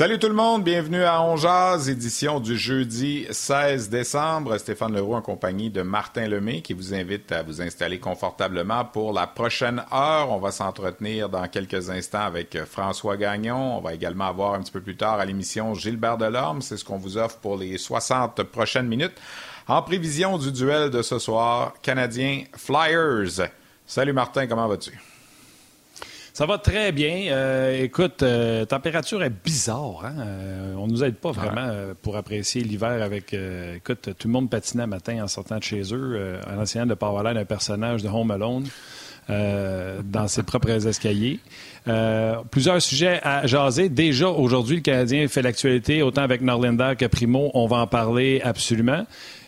Salut tout le monde, bienvenue à Onjaz, édition du jeudi 16 décembre. Stéphane Leroux en compagnie de Martin Lemay qui vous invite à vous installer confortablement pour la prochaine heure. On va s'entretenir dans quelques instants avec François Gagnon. On va également avoir un petit peu plus tard à l'émission Gilbert Delorme. C'est ce qu'on vous offre pour les 60 prochaines minutes. En prévision du duel de ce soir, Canadien Flyers. Salut Martin, comment vas-tu? Ça va très bien. Euh, écoute, euh, température est bizarre. Hein? Euh, on nous aide pas vraiment euh, pour apprécier l'hiver avec. Euh, écoute, tout le monde patinait matin en sortant de chez eux, en essayant de pas avoir l'air d'un personnage de Home Alone. dans ses propres escaliers. plusieurs sujets à jaser. Déjà, aujourd'hui, le Canadien fait l'actualité, autant avec Norlinder que Primo. On va en parler absolument.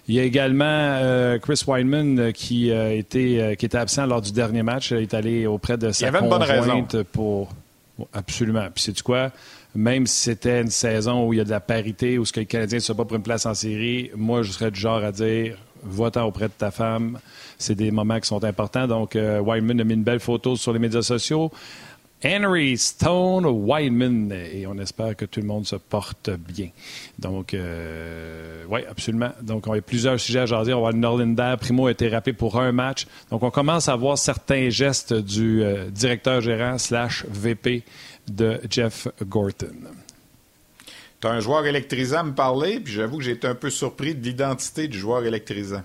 Il y a également euh, Chris Weinman euh, qui, euh, était, qui était absent lors du dernier match. Il est allé auprès de sa Il avait une bonne raison. pour. Absolument. Puis c'est quoi? Même si c'était une saison où il y a de la parité, où ce que le Canadien ne se bat pour une place en série, moi, je serais du genre à dire va-t'en auprès de ta femme. C'est des moments qui sont importants. Donc, Weinman a mis une belle photo sur les médias sociaux. Henry Stone Whiteman. Et on espère que tout le monde se porte bien. Donc, euh, oui, absolument. Donc, on a plusieurs sujets à jaser. On va Norlinder. Primo a été rappelé pour un match. Donc, on commence à voir certains gestes du euh, directeur gérant slash VP de Jeff Gorton. Tu as un joueur électrisant à me parler, puis j'avoue que j'ai été un peu surpris de l'identité du joueur électrisant.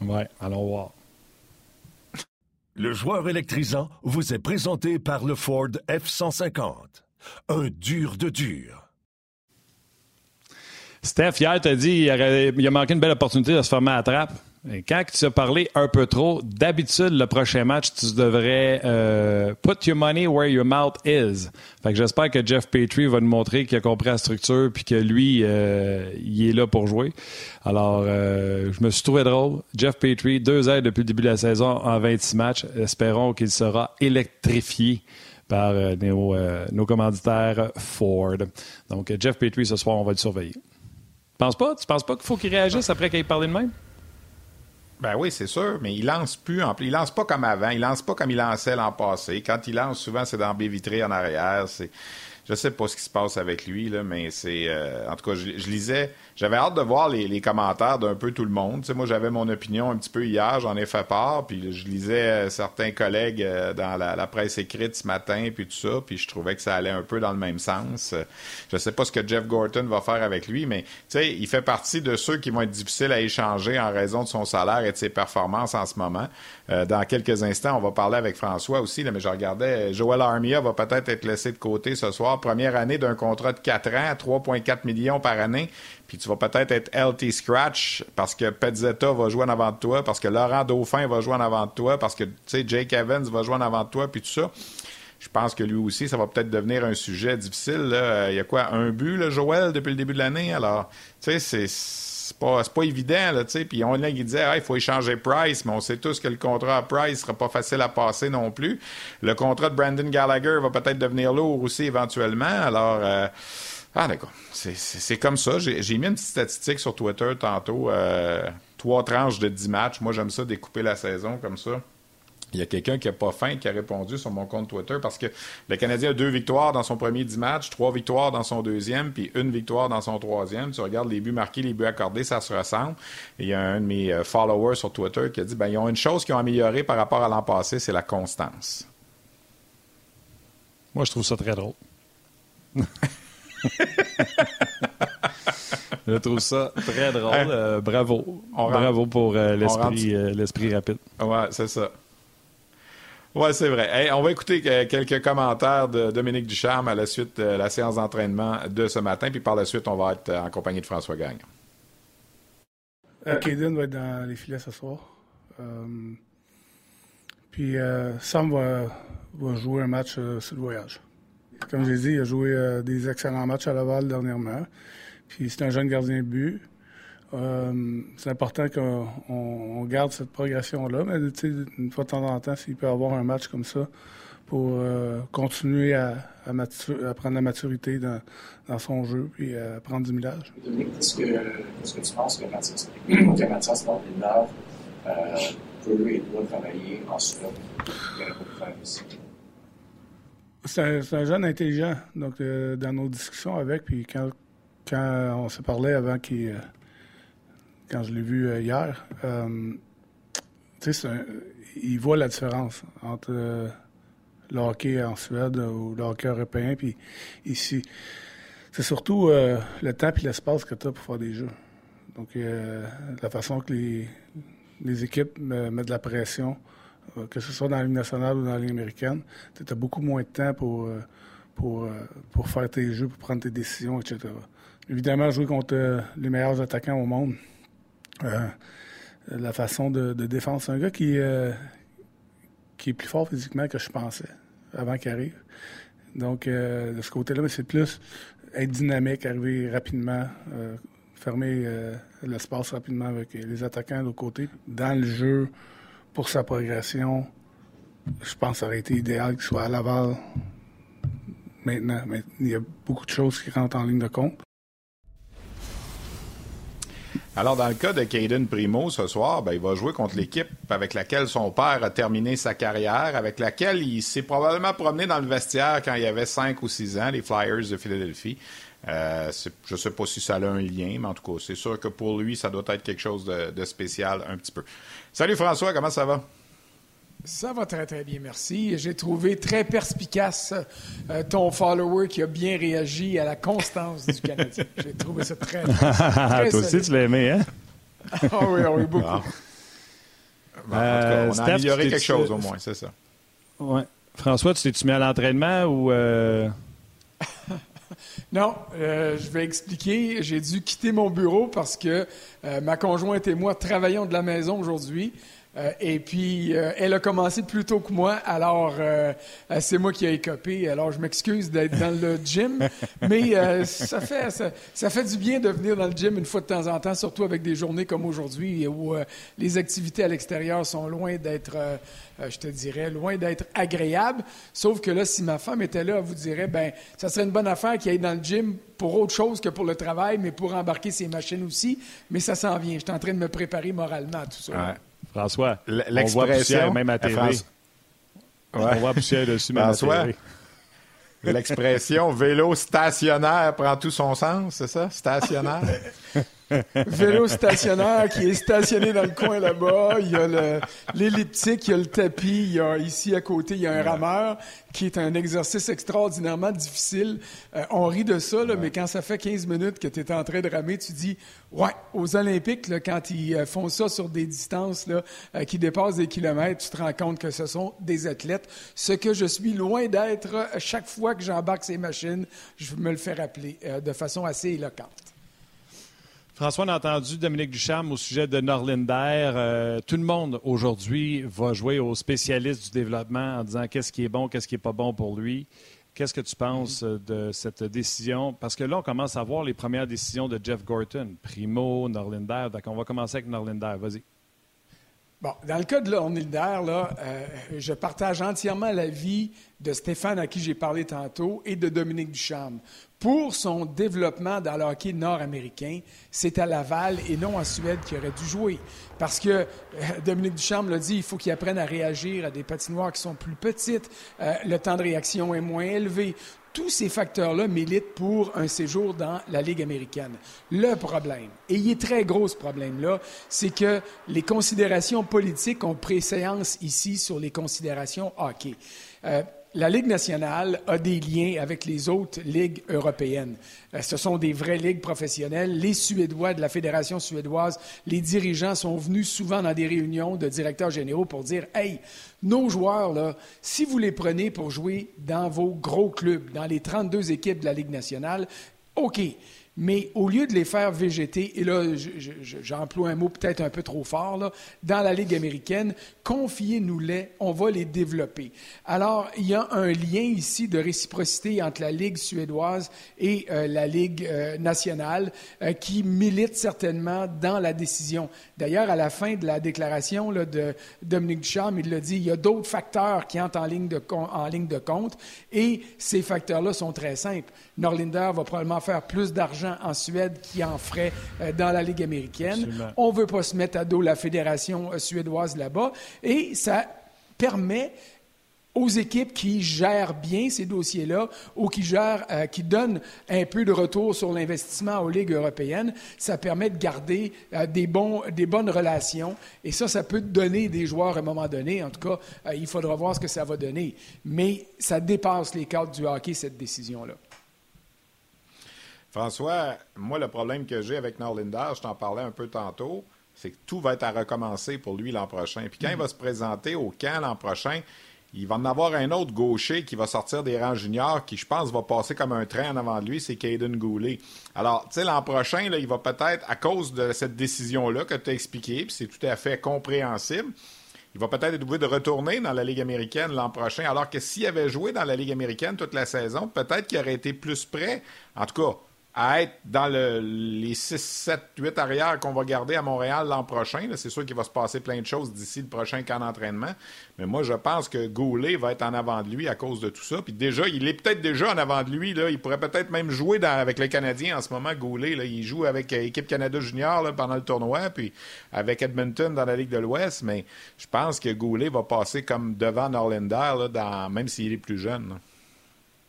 Oui, allons voir. Le joueur électrisant vous est présenté par le Ford F-150. Un dur de dur. Steph, hier, t'as dit qu'il a manqué une belle opportunité de se fermer à la trappe. Quand tu as parlé un peu trop, d'habitude, le prochain match, tu devrais euh, put your money where your mouth is. Fait que j'espère que Jeff Petrie va nous montrer qu'il a compris la structure puis que lui, euh, il est là pour jouer. Alors, euh, je me suis trouvé drôle. Jeff Petrie, deux aides depuis le début de la saison en 26 matchs. Espérons qu'il sera électrifié par nos, commanditaires Ford. Donc, Jeff Petrie, ce soir, on va le surveiller. Tu penses pas? Tu penses pas qu'il faut qu'il réagisse après qu'il ait parlé de même? Ben oui, c'est sûr, mais il lance plus. En... Il lance pas comme avant. Il lance pas comme il lançait l'an passé. Quand il lance, souvent, c'est dans B vitré en arrière. C'est je sais pas ce qui se passe avec lui, là, mais c'est. Euh, en tout cas, je, lisais. J'avais hâte de voir les, commentaires d'un peu tout le monde. moi, j'avais mon opinion un petit peu hier, j'en ai fait part, puis je lisais euh, certains collègues euh, dans la, presse écrite ce matin, puis tout ça, puis je trouvais que ça allait un peu dans le même sens. je sais pas ce que Jeff Gorton va faire avec lui, mais il fait partie de ceux qui vont être difficiles à échanger en raison de son salaire et de ses performances en ce moment. dans quelques instants, on va parler avec François aussi, là, mais je regardais, Joel Armia va peut-être être laissé de côté ce soir première année d'un contrat de 4 ans, 3,4 millions par année, puis tu vas peut-être être LT Scratch parce que Petzetta va jouer en avant de toi, parce que Laurent Dauphin va jouer en avant de toi, parce que, Jake Evans va jouer en avant de toi, puis tout ça. Je pense que lui aussi, ça va peut-être devenir un sujet difficile. Il y a quoi, un but, là, Joël, depuis le début de l'année? Alors, tu sais, c'est c'est pas, pas évident, là, tu sais. Puis on a qui disait, ah, il faut échanger Price, mais on sait tous que le contrat à Price sera pas facile à passer non plus. Le contrat de Brandon Gallagher va peut-être devenir lourd aussi éventuellement. Alors, euh, ah, d'accord. C'est comme ça. J'ai mis une petite statistique sur Twitter tantôt. Euh, trois tranches de 10 matchs. Moi, j'aime ça découper la saison comme ça. Il y a quelqu'un qui n'a pas faim qui a répondu sur mon compte Twitter parce que le Canadien a deux victoires dans son premier dix matchs, trois victoires dans son deuxième, puis une victoire dans son troisième. Tu regardes les buts marqués, les buts accordés, ça se ressemble. Et il y a un de mes euh, followers sur Twitter qui a dit ben, ils ont une chose qu'ils ont améliorée par rapport à l'an passé, c'est la constance. Moi, je trouve ça très drôle. je trouve ça très drôle. Hein? Euh, bravo. bravo pour euh, l'esprit rapide. Ouais, c'est ça. Oui, c'est vrai. on va écouter quelques commentaires de Dominique Ducharme à la suite de la séance d'entraînement de ce matin, puis par la suite, on va être en compagnie de François Gagne. Euh, Kaden va être dans les filets ce soir. Euh, puis euh, Sam va, jouer un match sur le voyage. Comme j'ai dit, il a joué des excellents matchs à Laval dernièrement. Puis c'est un jeune gardien de but. c'est important qu'on garde cette progression-là, mais une fois de temps en temps, s'il peut avoir un match comme ça pour continuer à, prendre la maturité dans, son jeu puis à prendre du millage. Qu'est-ce que, que, tu penses que Mathias, que Mathias euh, peut et doit travailler en Suède? C'est un, un, jeune intelligent. Donc, euh, dans nos discussions avec, puis quand, quand on s'est parlé avant qu'il. Euh, quand je l'ai vu euh, hier, tu sais, il voit la différence entre le hockey en Suède ou le hockey européen, puis ici. C'est surtout le temps et l'espace que tu as pour faire des jeux. Donc, la façon que les, les équipes mettent de la pression, que ce soit dans la Ligue nationale ou dans la Ligue américaine. Tu as beaucoup moins de temps pour, euh, pour, euh, pour faire tes jeux, pour prendre tes décisions, etc. Évidemment, jouer contre les meilleurs attaquants au monde, la façon de, défendre, c'est un gars qui, qui est plus fort physiquement que je pensais avant qu'il arrive. Donc, de ce côté-là, c'est plus être dynamique, arriver rapidement, fermer euh, l'espace rapidement avec les attaquants de l'autre côté. Dans le jeu, pour sa progression, je pense que ça aurait été idéal qu'il soit à Laval maintenant. Mais il y a beaucoup de choses qui rentrent en ligne de compte. Alors, dans le cas de Caden Primo ce soir, ben, il va jouer contre l'équipe avec laquelle son père a terminé sa carrière, avec laquelle il s'est probablement promené dans le vestiaire quand il avait 5 ou 6 ans, les Flyers de Philadelphie. Euh, je ne sais pas si ça a un lien, mais en tout cas, c'est sûr que pour lui, ça doit être quelque chose de, spécial un petit peu. Salut François, comment ça va? Ça va très, très bien, merci. J'ai trouvé très perspicace euh, ton follower qui a bien réagi à la constance du Canadien. J'ai trouvé ça très, très, Toi aussi, tu l'as aimé, hein? ah oui, ah oui, beaucoup. en tout cas, euh, on a amélioré quelque chose au moins, c'est ça. Ouais. François, tu t'es-tu mis à l'entraînement ou... Non, euh, je vais expliquer. J'ai dû quitter mon bureau parce que euh, ma conjointe et moi travaillons de la maison aujourd'hui. Euh, et puis, euh, elle a commencé plus tôt que moi, alors euh, c'est moi qui ai écopé. Alors, je m'excuse d'être dans le gym, mais ça, fait, ça, fait du bien de venir dans le gym une fois de temps en temps, surtout avec des journées comme aujourd'hui où les activités à l'extérieur sont loin d'être, je te dirais, loin d'être agréables. Sauf que là, si ma femme était là, elle vous dirait, ben, ça serait une bonne affaire qu'il aille dans le gym pour autre chose que pour le travail, mais pour embarquer ses machines aussi. Mais ça s'en vient. Je suis en train de me préparer moralement à tout ça. François, on voit poussière même à TV. On voit poussière dessus même François, à TV. L'expression vélo stationnaire prend tout son sens, c'est ça? Stationnaire? vélo stationnaire qui est stationné dans le coin là-bas. Il y a l'elliptique, il y a le tapis, il y a ici à côté, il y a un rameur qui est un exercice extraordinairement difficile. Euh, on rit de ça, mais quand ça fait 15 minutes que tu es en train de ramer, tu dis, ouais, aux Olympiques, quand ils euh, font ça sur des distances là, euh, qui dépassent des kilomètres, tu te rends compte que ce sont des athlètes. Ce que je suis loin d'être, chaque fois que j'embarque ces machines, je me le fais rappeler de façon assez éloquente. François, on a entendu Dominique Ducharme au sujet de Norlinder. Euh, tout le monde aujourd'hui va jouer aux spécialistes du développement en disant qu'est-ce qui est bon, qu'est-ce qui n'est pas bon pour lui. Qu'est-ce que tu penses euh, de cette décision? Parce que là, on commence à voir les premières décisions de Jeff Gorton, Primo, Norlinder. Donc, on va commencer avec Norlinder. Vas-y. Bon, dans le cas de Norlinder, là, euh, je partage entièrement l'avis de Stéphane, à qui j'ai parlé tantôt, et de Dominique Ducharme pour son développement dans le hockey nord-américain, c'est à Laval et non en Suède qu'il aurait dû jouer. Parce que euh, Dominique Ducharme l'a dit, il faut qu'il apprenne à réagir à des patinoires qui sont plus petites, euh, le temps de réaction est moins élevé. Tous ces facteurs-là militent pour un séjour dans la Ligue américaine. Le problème, et il est très gros ce problème-là, c'est que les considérations politiques ont préséance ici sur les considérations hockey. Euh, la Ligue nationale a des liens avec les autres ligues européennes. Euh, ce sont des vraies ligues professionnelles. Les Suédois de la Fédération suédoise, les dirigeants sont venus souvent dans des réunions de directeurs généraux pour dire Hey, nos joueurs, là, si vous les prenez pour jouer dans vos gros clubs, dans les 32 équipes de la Ligue nationale, OK. Mais au lieu de les faire végéter, et là, j'emploie un mot peut-être un peu trop fort, là, dans la Ligue américaine, confiez-nous-les, on va les développer. Alors, il y a un lien ici de réciprocité entre la Ligue suédoise et euh, la Ligue euh, nationale euh, qui milite certainement dans la décision. D'ailleurs, à la fin de la déclaration là, de Dominique Ducharme, il l'a dit, il y a d'autres facteurs qui entrent en ligne de compte et ces facteurs-là sont très simples. Norlinder va probablement faire plus d'argent en Suède qui en ferait euh, dans la Ligue américaine. On ne veut pas se mettre à dos la fédération euh, suédoise là-bas. Et ça permet aux équipes qui gèrent bien ces dossiers-là ou qui gèrent, euh, qui donnent un peu de retour sur l'investissement aux ligues européennes, ça permet de garder des, bons, des bonnes relations. Et ça, ça peut donner des joueurs à un moment donné. En tout cas, il faudra voir ce que ça va donner. Mais ça dépasse les cadres du hockey, cette décision-là. François, moi, le problème que j'ai avec Norlinder, je t'en parlais un peu tantôt, c'est que tout va être à recommencer pour lui l'an prochain. Puis quand il va se présenter au camp l'an prochain, il va en avoir un autre gaucher qui va sortir des rangs juniors qui, je pense, va passer comme un train en avant de lui, c'est Caden Goulet. Alors, tu sais, l'an prochain, là, il va peut-être, à cause de cette décision-là que tu as expliquée, puis c'est tout à fait compréhensible, il va peut-être être obligé de retourner dans la Ligue américaine l'an prochain, alors que s'il avait joué dans la Ligue américaine toute la saison, peut-être qu'il aurait été plus prêt. En tout cas, à être dans les 6, 7, 8 arrières qu'on va garder à Montréal l'an prochain. C'est sûr qu'il va se passer plein de choses d'ici le prochain camp d'entraînement. Mais moi, je pense que Goulet va être en avant de lui à cause de tout ça. Puis déjà, il est peut-être déjà en avant de lui. Là. Il pourrait peut-être même jouer avec les Canadiens en ce moment, Goulet. Là. Il joue avec l'équipe euh, Canada Junior pendant le tournoi, puis avec Edmonton dans la Ligue de l'Ouest. Mais je pense que Goulet va passer comme devant Norlander, même s'il est plus jeune.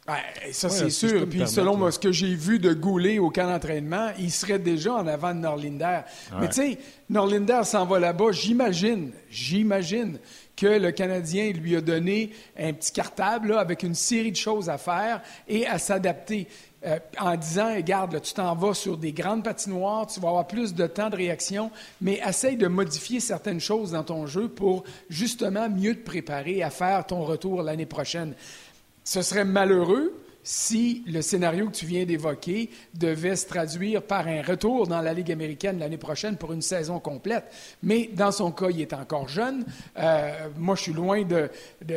Ben, ça, c'est sûr. Puis selon moi, ce que j'ai vu de Goulet au camp d'entraînement, il serait déjà en avant de Norlinder. Mais tu sais, Norlinder s'en va là-bas. J'imagine, j'imagine que le Canadien lui a donné un petit cartable avec une série de choses à faire et à s'adapter. Euh, en disant, regarde, tu t'en vas sur des grandes patinoires, tu vas avoir plus de temps de réaction, mais essaye de modifier certaines choses dans ton jeu pour justement mieux te préparer à faire ton retour l'année prochaine. Ce serait malheureux si le scénario que tu viens d'évoquer devait se traduire par un retour dans la Ligue américaine l'année prochaine pour une saison complète. Mais dans son cas, il est encore jeune. Euh, moi, je suis loin de,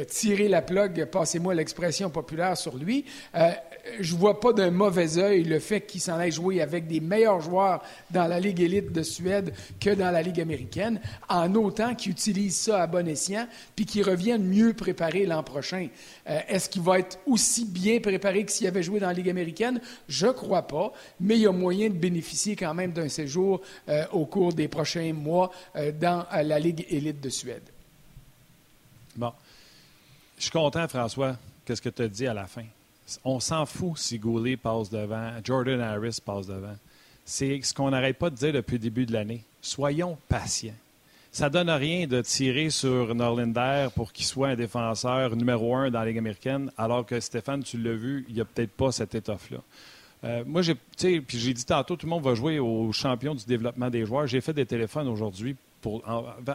tirer la plug, passez-moi l'expression populaire sur lui. Euh, je vois pas d'un mauvais œil le fait qu'il s'en aille jouer avec des meilleurs joueurs dans la Ligue élite de Suède que dans la Ligue américaine, en autant qu'il utilise ça à bon escient, puis qu'il revienne mieux préparé l'an prochain. Euh, est-ce qu'il va être aussi bien préparé que s'il avait joué dans la Ligue américaine? Je crois pas, mais il y a moyen de bénéficier quand même d'un séjour euh, au cours des prochains mois euh, dans la Ligue élite de Suède. Bon. Je suis content, François, qu'est-ce que tu as dit à la fin? On s'en fout si Goulet passe devant, Jordan Harris passe devant. C'est ce qu'on n'arrête pas de dire depuis le début de l'année. Soyons patients. Ça ne donne rien de tirer sur Norlinder pour qu'il soit un défenseur numéro un dans la Ligue américaine, alors que Stéphane, tu l'as vu, il n'y a peut-être pas cette étoffe-là. Euh, moi, j'ai, puis j'ai dit tantôt, tout le monde va jouer au champion du développement des joueurs. J'ai fait des téléphones aujourd'hui pour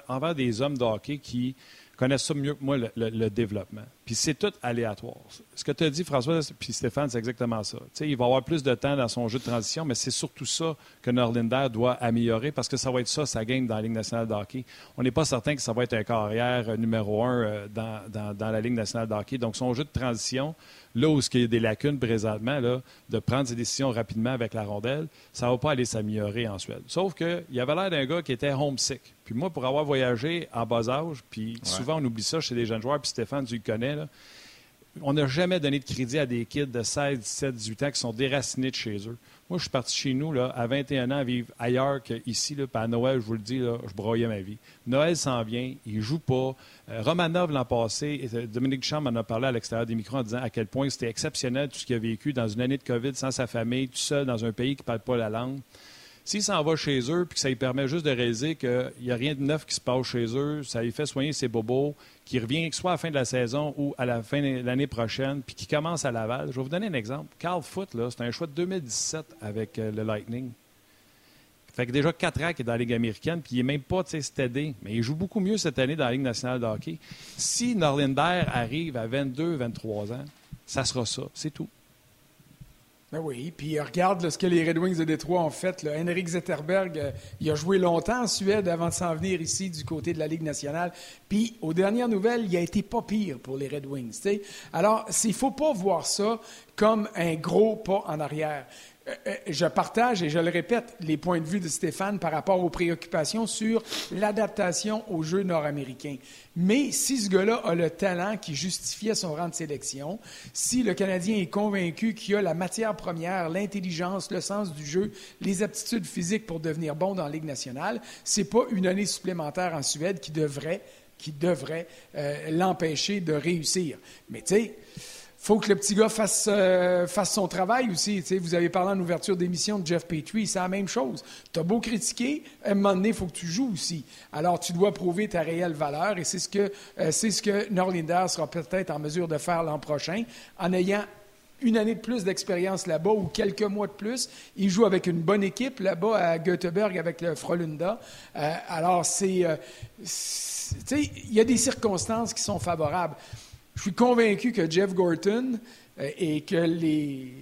envers des hommes de hockey qui connaissent ça mieux que moi, le, développement. Puis c'est tout aléatoire. Ce que tu as dit, François, puis Stéphane, c'est exactement ça. il va avoir plus de temps dans son jeu de transition, mais c'est surtout ça que Norlinder doit améliorer parce que ça va être ça, sa game dans la Ligue nationale de hockey. On n'est pas certain que ça va être un carrière euh, numéro un euh, dans, dans, la Ligue nationale de hockey. Donc, son jeu de transition, là où il y a des lacunes présentement, là, de prendre ses décisions rapidement avec la rondelle, ça ne va pas aller s'améliorer en Suède. Sauf qu'il avait l'air d'un gars qui était homesick. Puis moi, pour avoir voyagé en bas âge, puis souvent on oublie ça chez les jeunes joueurs, puis Stéphane, tu le connais, on n'a jamais donné de crédit à des kids de 16, 17, 18 ans qui sont déracinés de chez eux. Moi, je suis parti chez nous là, à 21 ans à vivre ailleurs qu'ici. Là, à Noël, je vous le dis, je broyais ma vie. Noël s'en vient, il ne joue pas. Euh, Romanov, l'an passé, euh, Dominique Duchamp en a parlé à l'extérieur des micros en disant à quel point c'était exceptionnel tout ce qu'il a vécu dans une année de COVID sans sa famille, tout seul dans un pays qui ne parle pas la langue S'il s'en va chez eux puis que ça lui permet juste de réaliser qu'il n'y a rien de neuf qui se passe chez eux, ça lui fait soigner ses bobos, qu'il revient soit à la fin de la saison ou à la fin de l'année prochaine, puis qu'il commence à Laval. Je vais vous donner un exemple. Carl Foot, c'est un choix de 2017 avec euh, le Lightning. Fait que déjà 4 ans qu'il est dans la Ligue américaine, puis il n'est même pas stédé. Mais il joue beaucoup mieux cette année dans la Ligue nationale de hockey. Si Norlinder arrive à 22, 23 ans, ça sera ça. C'est tout. Ben oui, puis regarde ce que les Red Wings de Détroit ont fait. Là. Henrik Zetterberg, euh, il a joué longtemps en Suède avant de s'en venir ici du côté de la Ligue nationale. Puis, aux dernières nouvelles, il a été pas pire pour les Red Wings. Alors, il faut pas voir ça comme un gros pas en arrière. Euh, euh, je partage et je le répète les points de vue de Stéphane par rapport aux préoccupations sur l'adaptation aux Jeux nord-américains. Mais si ce gars-là a le talent qui justifiait son rang de sélection, si le Canadien est convaincu qu'il a la matière première, l'intelligence, le sens du jeu, les aptitudes physiques pour devenir bon dans la Ligue nationale, c'est pas une année supplémentaire en Suède qui devrait, qui devrait euh, l'empêcher de réussir. Mais tu sais, faut que le petit gars fasse, euh, son travail aussi. vous avez parlé en ouverture d'émission de Jeff Petrie, c'est la même chose. Tu beau critiquer, à un moment donné, il faut que tu joues aussi. Alors, tu dois prouver ta réelle valeur et c'est ce que, euh, c'est ce que Norlinder sera peut-être en mesure de faire l'an prochain en ayant une année de plus d'expérience là-bas ou quelques mois de plus. Il joue avec une bonne équipe là-bas à Göteborg avec le Frolunda. Euh, alors, c'est, il y a des circonstances qui sont favorables. Je suis convaincu que Jeff Gorton euh, et que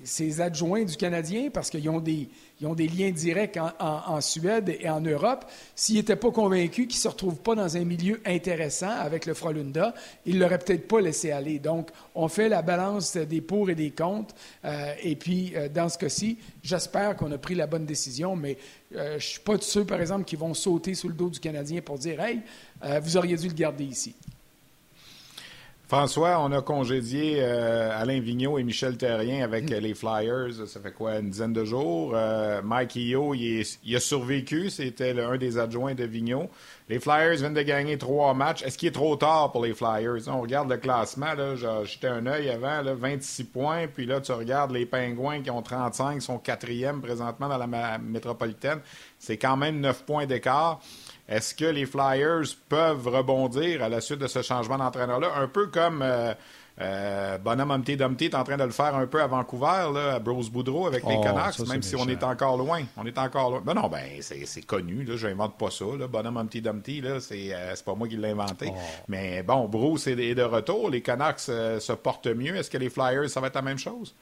ses adjoints du Canadien, parce qu'ils ont des, ont des liens directs en, Suède et en Europe, s'ils n'étaient pas convaincus qu'ils ne se retrouvent pas dans un milieu intéressant avec le Frolunda, ils ne l'auraient peut-être pas laissé aller. Donc, on fait la balance des pour et des contre. Euh, et puis, euh, dans ce cas-ci, j'espère qu'on a pris la bonne décision, mais je ne suis pas de ceux, par exemple, qui vont sauter sous le dos du Canadien pour dire Hey, vous auriez dû le garder ici. François, on a congédié euh, Alain Vigneault et Michel Terrien avec mm. les Flyers. Ça fait quoi, une dizaine de jours? Euh, Mike Io, il, a survécu. C'était un des adjoints de Vigneault. Les Flyers viennent de gagner trois matchs. Est-ce qu'il est trop tard pour les Flyers? On regarde le classement. Là, jeté un œil avant, là, 26 points. Puis là, tu regardes les Pingouins qui ont 35, sont quatrième présentement dans la métropolitaine. C'est quand même 9 points d'écart. Est-ce que les Flyers peuvent rebondir à la suite de ce changement d'entraîneur-là? Un peu comme euh, euh, Bonhomme Humpty Dumpty est en train de le faire un peu à Vancouver, là, à Bruce Boudreau avec les oh, Canucks, même si on est encore loin. On est encore loin. Ben non, ben c'est connu, là, je n'invente pas ça. Là. Bonhomme Humpty Dumpty, là, c'est euh, pas moi qui l'ai inventé. Oh. Mais bon, Bruce est, de retour. Les Canucks se portent mieux. Est-ce que les Flyers, ça va être la même chose?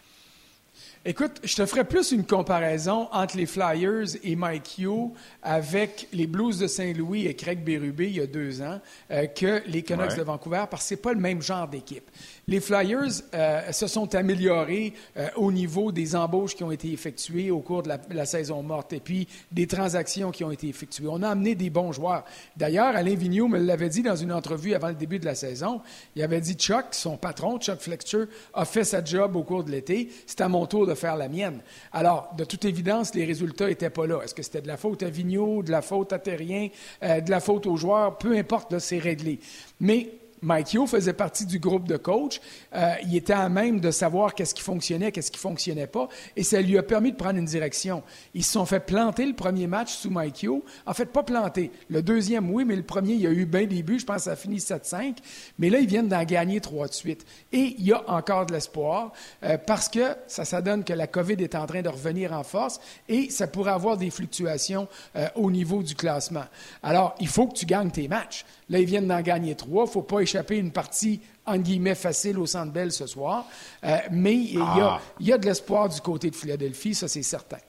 Écoute, je te ferai plus une comparaison entre les Flyers et Mike Hugh avec les Blues de Saint-Louis et Craig Berube il y a deux ans euh, que les Canucks de Vancouver parce que c'est pas le même genre d'équipe. Les Flyers euh, se sont améliorés euh, au niveau des embauches qui ont été effectuées au cours de la, saison morte et puis des transactions qui ont été effectuées. On a amené des bons joueurs. D'ailleurs, Alain Vigneault me l'avait dit dans une entrevue avant le début de la saison. Il avait dit Chuck, son patron, Chuck Fletcher, a fait sa job au cours de l'été. C'est à mon tour de faire la mienne. Alors, de toute évidence, les résultats n'étaient pas là. Est-ce que c'était de la faute à Vigneault, de la faute à Terrien, euh, de la faute aux joueurs? Peu importe, c'est réglé. Mais Mike Yo faisait partie du groupe de coach. Euh, il était à même de savoir qu'est-ce qui fonctionnait, qu'est-ce qui fonctionnait pas, et ça lui a permis de prendre une direction. Ils se sont fait planter le premier match sous Mike Yo. En fait, pas planter. Le deuxième, oui, mais le premier, il y a eu bien des buts. Je pense que ça a fini 7-5. Mais là, ils viennent d'en gagner trois de suite. Et il y a encore de l'espoir euh, parce que ça, ça donne que la COVID est en train de revenir en force et ça pourrait avoir des fluctuations euh, au niveau du classement. Alors, il faut que tu gagnes tes matchs. Là, ils viennent d'en gagner trois. Il ne faut pas échapper une partie, en guillemets, facile au Centre Bell ce soir. Euh, mais il y, y, a de l'espoir du côté de Philadelphie, ça, c'est certain.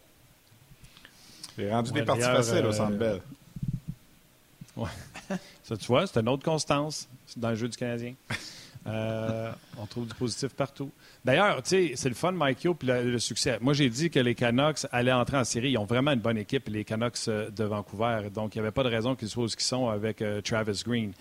J'ai rendu des parties faciles au Centre Bell. Ouais. ça, tu vois, c'est une autre constance dans le jeu du Canadien. Euh, on trouve du positif partout. D'ailleurs, tu sais, c'est le fun, Mike Yo, puis le, succès. Moi, j'ai dit que les Canucks allaient entrer en série. Ils ont vraiment une bonne équipe, les Canucks euh, de Vancouver. Donc, il n'y avait pas de raison qu'ils soient ce qu'ils sont avec euh, Travis Green.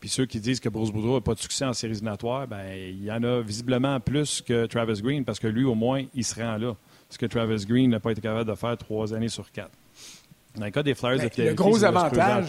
puis ceux qui disent que Bruce Boudreau n'a pas de succès en séries éliminatoires, ben il y en a visiblement plus que Travis Green parce que lui, au moins, il se rend là. Ce que Travis Green n'a pas été capable de faire trois années sur quatre. Dans le cas des Flyers ben, Le gros avantage.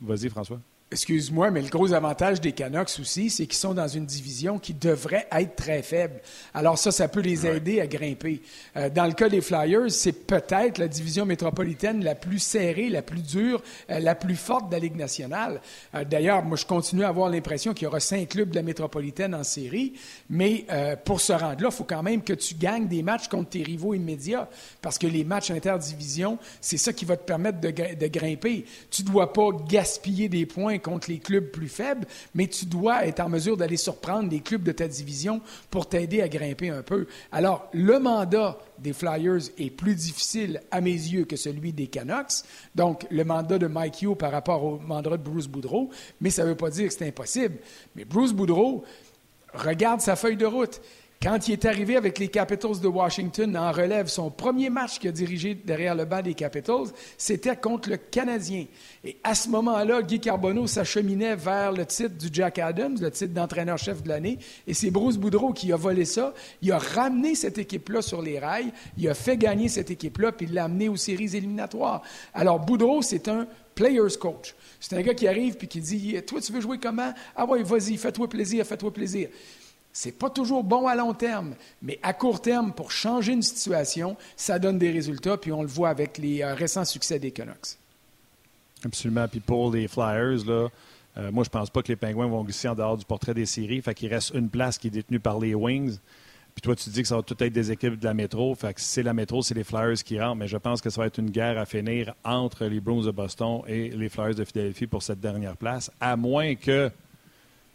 Vas-y, François. Excuse-moi, mais le gros avantage des Canucks aussi, c'est qu'ils sont dans une division qui devrait être très faible. Alors ça, ça peut les aider à grimper. Euh, dans le cas des Flyers, c'est peut-être la division métropolitaine la plus serrée, la plus dure, euh, la plus forte de la Ligue nationale. Euh, d'ailleurs, moi, je continue à avoir l'impression qu'il y aura cinq clubs de la métropolitaine en série, mais pour se rendre là, il faut quand même que tu gagnes des matchs contre tes rivaux immédiats, parce que les matchs interdivision, c'est ça qui va te permettre de, de grimper. Tu ne dois pas gaspiller des points contre les clubs plus faibles, mais tu dois être en mesure d'aller surprendre les clubs de ta division pour t'aider à grimper un peu. Alors, le mandat des Flyers est plus difficile à mes yeux que celui des Canucks. Donc, le mandat de Mike Hugh par rapport au mandat de Bruce Boudreau, mais ça ne veut pas dire que c'est impossible. Mais Bruce Boudreau, regarde sa feuille de route. Quand il est arrivé avec les Capitals de Washington en relève, son premier match qu'il a dirigé derrière le banc des Capitals, c'était contre le Canadien. Et à ce moment-là, Guy Carbonneau s'acheminait vers le titre du Jack Adams, le titre d'entraîneur-chef de l'année. Et c'est Bruce Boudreau qui a volé ça. Il a ramené cette équipe-là sur les rails. Il a fait gagner cette équipe-là, puis il l'a amené aux séries éliminatoires. Alors, Boudreau, c'est un player's coach. C'est un gars qui arrive puis qui dit Toi, tu veux jouer comment Ah ouais, vas-y, fais-toi plaisir, fais-toi plaisir. C'est pas toujours bon à long terme, mais à court terme, pour changer une situation, ça donne des résultats, puis on le voit avec les euh, récents succès des Canucks. Absolument. Puis pour les Flyers, là, euh, moi, je pense pas que les Pingouins vont glisser en dehors du portrait des séries. Fait qu'il reste une place qui est détenue par les Wings. Puis toi, tu dis que ça va tout être des équipes de la métro. Fait que si c'est la métro, c'est les Flyers qui rentrent. Mais je pense que ça va être une guerre à finir entre les Bruins de Boston et les Flyers de Philadelphie pour cette dernière place. À moins que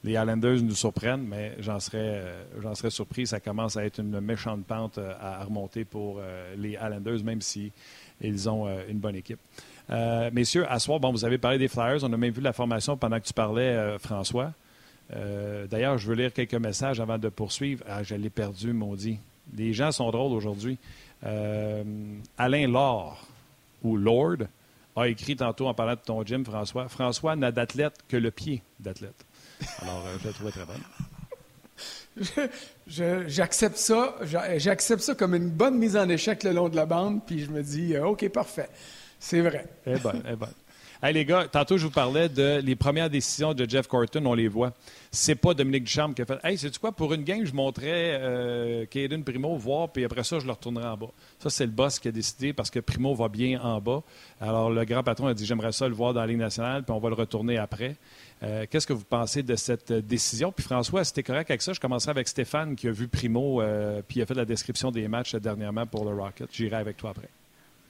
les Islanders nous surprennent, mais j'en serais, euh, serais surpris. Ça commence à être une méchante pente euh, à remonter pour euh, les Islanders, même si ils ont une bonne équipe. messieurs, à soir, bon, vous avez parlé des Flyers. On a même vu la formation pendant que tu parlais, François. d'ailleurs, je veux lire quelques messages avant de poursuivre. Ah, je l'ai perdu, maudit. Les gens sont drôles aujourd'hui. Alain Laure, ou Lord, a écrit tantôt en parlant de ton gym, François. François n'a d'athlète que le pied d'athlète. Alors, euh, je l'ai trouvé très bonne. J'accepte ça, j'accepte ça comme une bonne mise en échec le long de la bande, puis je me dis, euh, OK, parfait. C'est vrai. Eh bonne, eh bonne. Hey, les gars, tantôt, je vous parlais de les premières décisions de Jeff Corton, on les voit. C'est pas Dominique Duchamp qui a fait Hey, sais-tu quoi, pour une game, je montrais euh, Primo voir, puis après ça, je le retournerai en bas. Ça, c'est le boss qui a décidé parce que Primo va bien en bas. Alors, le grand patron a dit J'aimerais ça le voir dans la Ligue nationale, puis on va le retourner après. Euh, qu'est-ce que vous pensez de cette décision? Puis François, si correct avec ça, je commencerai avec Stéphane qui a vu Primo, euh, puis a fait la description des matchs dernièrement pour le Rocket. J'irai avec toi après.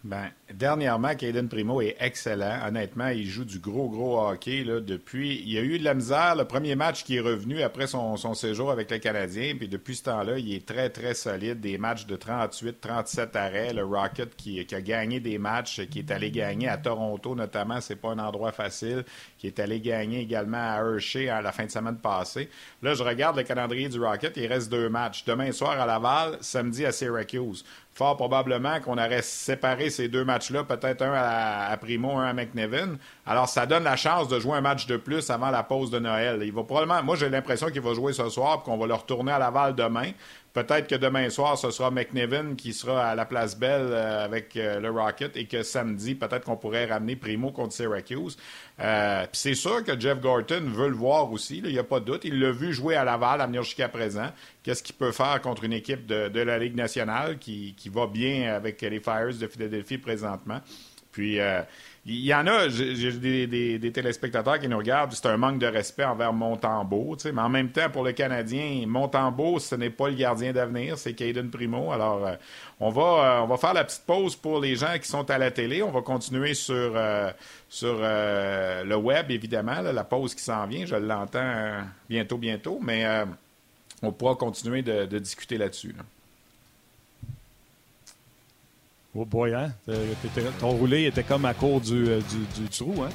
Ben, dernièrement, Caden Primo est excellent. Honnêtement, il joue du gros, gros hockey là, depuis. Il a eu de la misère. Le premier match qui est revenu après son, séjour avec le Canadien. Puis depuis ce temps-là, il est très, très solide. Des matchs de 38, 37 arrêts. Le Rocket qui, a gagné des matchs, qui est allé gagner à Toronto notamment. C'est pas un endroit facile. Qui est allé gagner également à Hershey à la fin de semaine passée. Là, je regarde le calendrier du Rocket. Il reste deux matchs. Demain soir à Laval, samedi à Syracuse fort probablement qu'on aurait séparé ces deux matchs-là, peut-être un à, Primo, un à McNevin. Alors, ça donne la chance de jouer un match de plus avant la pause de Noël. Il va probablement, moi, j'ai l'impression qu'il va jouer ce soir qu'on va le retourner à Laval demain. Peut-être que demain soir, ce sera McNevin qui sera à la place Belle euh, avec euh, le Rocket et que samedi, peut-être qu'on pourrait ramener Primo contre Syracuse. Euh, c'est sûr que Jeff Gorton veut le voir aussi, il n'y a pas de doute. Il l'a vu jouer à Laval à venir jusqu'à présent. Qu'est-ce qu'il peut faire contre une équipe de, la Ligue nationale qui, qui, va bien avec les Fires de Philadelphie présentement? Puis il y en a, j'ai des, téléspectateurs qui nous regardent, c'est un manque de respect envers Montembeau, mais en même temps, pour le Canadien, Montembeau, ce n'est pas le gardien d'avenir, c'est Caden Primo. Alors, euh, on, va, euh, on va faire la petite pause pour les gens qui sont à la télé. On va continuer sur, euh, sur le web, évidemment, la pause qui s'en vient. Je l'entends bientôt, bientôt, mais on pourra continuer de, discuter là-dessus. là dessus Oh boy, hein? Ton roulé était comme à court du, euh, hein?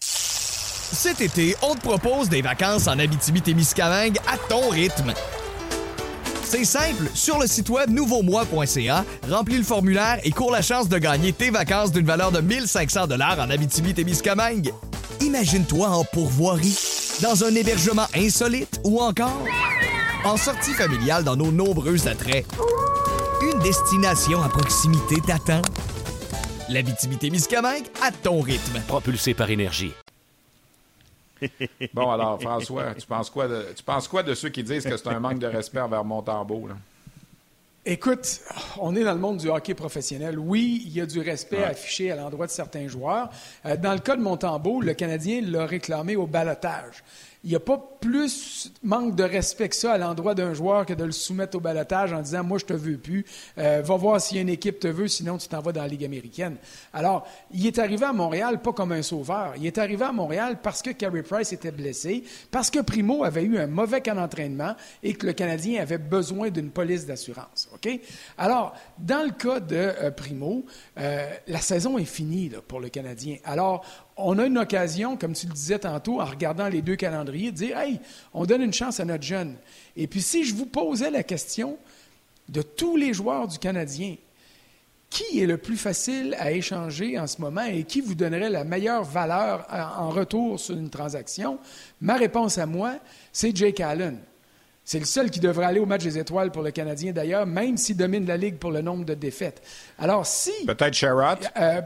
Cet été, on te propose des vacances en Abitibi-Témiscamingue à ton rythme. C'est simple, sur le site web nouveaumois.ca, remplis le formulaire et cours la chance de gagner tes vacances d'une valeur de 1500 dollars en Abitibi-Témiscamingue. Imagine-toi en pourvoirie, dans un hébergement insolite ou encore en sortie familiale dans nos nombreux attraits. Destination à proximité t'attend. L'Abitibi-Témiscamingue à ton rythme. Propulsé par énergie. Bon, alors, François, tu penses quoi de, tu penses quoi de ceux qui disent que c'est un manque de respect envers Montembeau? Là? Écoute, on est dans le monde du hockey professionnel. Oui, il y a du respect affiché à l'endroit de certains joueurs. Euh, dans le cas de Montembeau, le Canadien l'a réclamé au balotage il n'y a pas plus manque de respect que ça à l'endroit d'un joueur que de le soumettre au balotage en disant Moi, je te veux plus. Euh, va voir si une équipe te veut, sinon tu t'en vas dans la Ligue américaine. Alors, il est arrivé à Montréal pas comme un sauveur. Il est arrivé à Montréal parce que Carey Price était blessé, parce que Primo avait eu un mauvais camp d'entraînement et que le Canadien avait besoin d'une police d'assurance. OK? Alors, dans le cas de euh, Primo, euh, la saison est finie pour le Canadien. Alors, on a une occasion, comme tu le disais tantôt, en regardant les deux calendriers, de dire Hey, on donne une chance à notre jeune. Et puis, si je vous posais la question de tous les joueurs du Canadien, qui est le plus facile à échanger en ce moment et qui vous donnerait la meilleure valeur en retour sur une transaction? Ma réponse à moi, c'est Jake Allen. C'est le seul qui devrait aller au match des étoiles pour le Canadien, d'ailleurs, même s'il domine la Ligue pour le nombre de défaites. Alors, si. Peut-être Sherrod. Euh,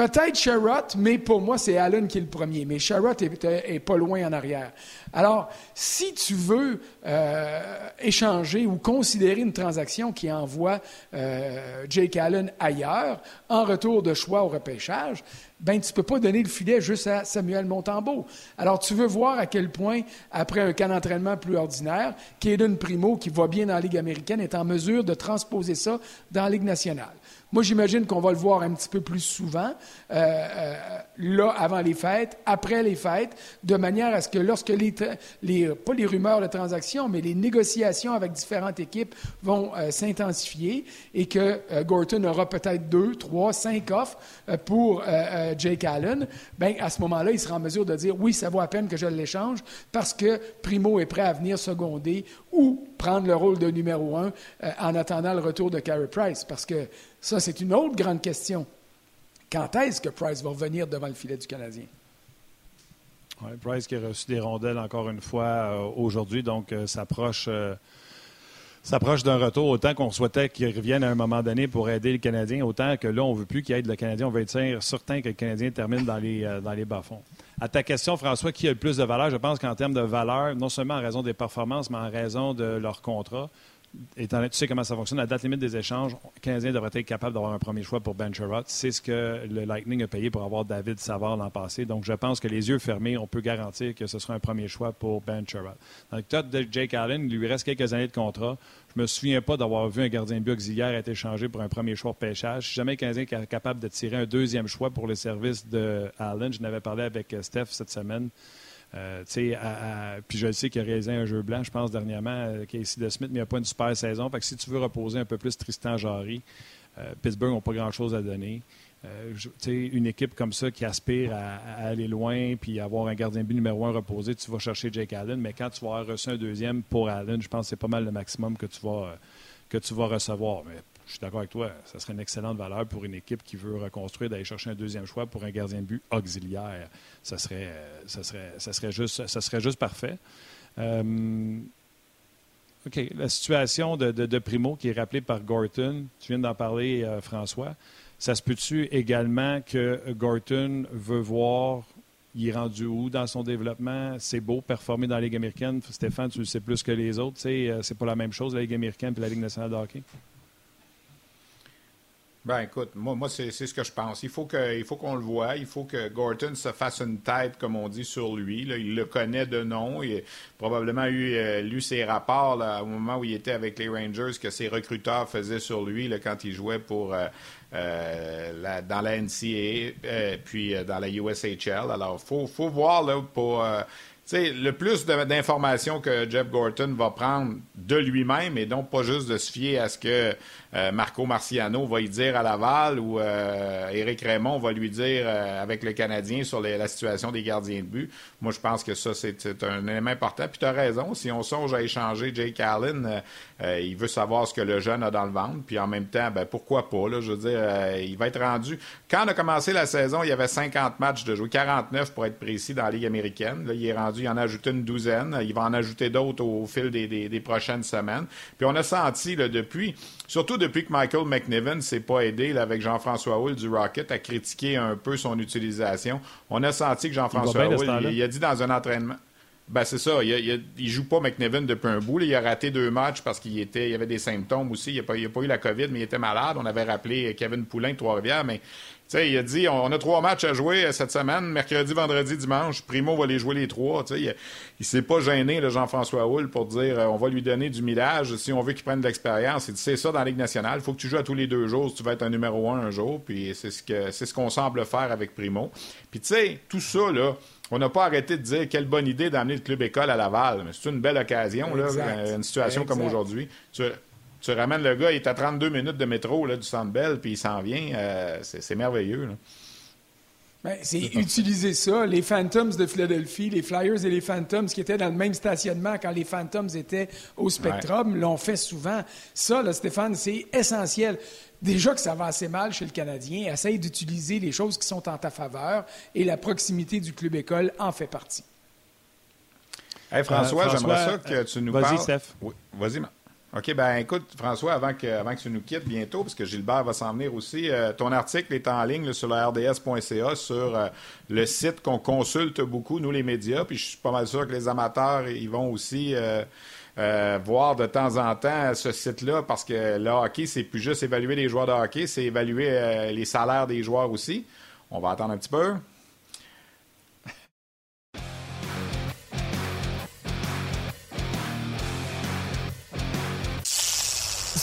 Peut-être Sherrod, mais pour moi, c'est Allen qui est le premier. Mais Sherrod est, pas loin en arrière. Alors, si tu veux euh, échanger ou considérer une transaction qui envoie euh, Jake Allen ailleurs, en retour de choix au repêchage, ben tu peux pas donner le filet juste à Samuel Montembeau. Alors, tu veux voir à quel point, après un camp d'entraînement plus ordinaire, Caden Primo, qui va bien dans la Ligue américaine, est en mesure de transposer ça dans la Ligue nationale. Moi, j'imagine qu'on va le voir un petit peu plus souvent, euh, euh, là, avant les fêtes, après les fêtes, de manière à ce que lorsque les, les pas les rumeurs de transactions, mais les négociations avec différentes équipes vont euh, s'intensifier et que Gorton aura peut-être deux, trois, cinq offres pour Jake Allen, ben à ce moment-là, il sera en mesure de dire oui, ça vaut à peine que je l'échange parce que Primo est prêt à venir seconder ou prendre le rôle de numéro un en attendant le retour de Carey Price? Parce que ça, c'est une autre grande question. Quand est-ce que Price va revenir devant le filet du Canadien? Price qui a reçu des rondelles encore une fois euh, aujourd'hui, donc euh, s'approche. Euh, s'approche d'un retour, autant qu'on souhaitait qu'il revienne à un moment donné pour aider le Canadien, autant que là, on ne veut plus qu'il aide le Canadien. On veut être certain que le Canadien termine dans les, dans les bas-fonds. À ta question, François, qui a le plus de valeur? Je pense qu'en termes de valeur, non seulement en raison des performances, mais en raison de leur contrat, étant tu sais comment ça fonctionne, la date limite des échanges, le Canadien devrait être capable d'avoir un premier choix pour Ben Sherrod. C'est ce que le Lightning a payé pour avoir David Savard l'an passé. Donc, je pense que les yeux fermés, on peut garantir que ce sera un premier choix pour Ben Sherrod. Dans le de Jake Allen, il lui reste quelques années de contrat. Je me souviens pas d'avoir vu un gardien de auxiliaire être échangé pour un premier choix de pêchage. Si jamais le Canadien est capable de tirer un deuxième choix pour le service de Allen, je n'avais parlé avec Steph cette semaine. Euh, puis je sais qu'il a réalisé un jeu blanc, je pense, dernièrement, euh, Casey de Smith, mais il n'a pas une super saison. Fait que si tu veux reposer un peu plus Tristan Jarry, euh, Pittsburgh n'a pas grand-chose à donner. Une équipe comme ça qui aspire à, aller loin puis avoir un gardien but numéro un reposé, tu vas chercher Jake Allen, mais quand tu vas avoir reçu un deuxième pour Allen, je pense que c'est pas mal le maximum que tu vas, que tu vas recevoir. Mais je suis d'accord avec toi, ça serait une excellente valeur pour une équipe qui veut reconstruire d'aller chercher un deuxième choix pour un gardien de but auxiliaire. Ça serait, ça serait, ça serait, juste, ça serait juste parfait. Euh, OK. La situation de, Primo qui est rappelée par Gorton, tu viens d'en parler, euh, François. Ça se peut-tu également que Gorton veut voir, il est rendu où dans son développement? C'est beau performer dans la Ligue américaine. Stéphane, tu le sais plus que les autres. Euh, c'est pas la même chose, la Ligue américaine et la Ligue nationale de hockey. Ben écoute, moi, moi c'est ce que je pense. Il faut qu'on le voit. Il faut que Gorton se fasse une tête, comme on dit, sur lui. il le connaît de nom. Il a probablement eu euh, lu ses rapports au moment où il était avec les Rangers que ses recruteurs faisaient sur lui là, quand il jouait pour euh, euh, dans la NCAA puis dans la USHL. Alors, faut, faut voir là pour le plus d'informations que Jeff Gorton va prendre de lui-même et donc pas juste de se fier à ce que euh, Marco Marciano va y dire à Laval ou euh, Éric Raymond va lui dire euh, avec le Canadien sur la situation des gardiens de but. Moi, je pense que ça, c'est un élément important. Puis tu as raison, si on songe à échanger Jake Allen, il veut savoir ce que le jeune a dans le ventre. Puis en même temps, ben, pourquoi pas? Là, je veux dire, il va être rendu. Quand on a commencé la saison, il y avait 50 matchs de jouer, 49 pour être précis dans la Ligue américaine. Là, il est rendu, il en a ajouté une douzaine. Il va en ajouter d'autres au, fil des, prochaines semaines. Puis on a senti là, depuis, surtout depuis que Michael McNiven s'est pas aidé avec Jean-François Hull du Rocket à critiquer un peu son utilisation. On a senti que Jean-François Hull, il a dit dans un entraînement. Ben c'est ça. Il, il, joue pas McNevin depuis un bout. Il a raté deux matchs parce qu'il était, il avait des symptômes aussi. Il n'a pas, pas, eu la COVID, mais il était malade. On avait rappelé Kevin Poulain de Trois-Rivières, mais il a dit on a trois matchs à jouer cette semaine, mercredi, vendredi, dimanche. Primo va les jouer les trois. il ne s'est pas gêné, Jean-François Houle, pour dire euh, on va lui donner du millage si on veut qu'il prenne de l'expérience. Il dit c'est ça dans la Ligue nationale. Il faut que tu joues à tous les deux jours si tu vas être un numéro un un jour. Puis c'est ce que c'est ce qu'on semble faire avec Primo. Puis tu sais, tout ça, là. On n'a pas arrêté de dire quelle bonne idée d'amener le club école à Laval. Mais c'est une belle occasion, là, une situation comme aujourd'hui. Tu, ramènes le gars, il est à 32 minutes de métro là, du Centre Bell, puis il s'en vient. Euh, c'est merveilleux. Ben, c'est utiliser ça. Les Phantoms de Philadelphie, les Flyers et les Phantoms qui étaient dans le même stationnement quand les Phantoms étaient au Spectrum l'ont fait souvent. Ça, là, Stéphane, c'est essentiel déjà que ça va assez mal chez le Canadien, essaye d'utiliser les choses qui sont en ta faveur et la proximité du club école en fait partie. Hey François, euh, j'aimerais ça que tu nous vas parles. Vas-y, Steph. Oui, vas-y. OK, ben écoute, François, avant que, avant que tu nous quittes bientôt, parce que Gilbert va s'en venir aussi, euh, ton article est en ligne sur le rds.ca sur euh, le site qu'on consulte beaucoup, nous les médias, puis je suis pas mal sûr que les amateurs, ils vont aussi euh, voir de temps en temps ce site-là parce que le hockey, c'est plus juste évaluer les joueurs de hockey, c'est évaluer euh, les salaires des joueurs aussi. On va attendre un petit peu.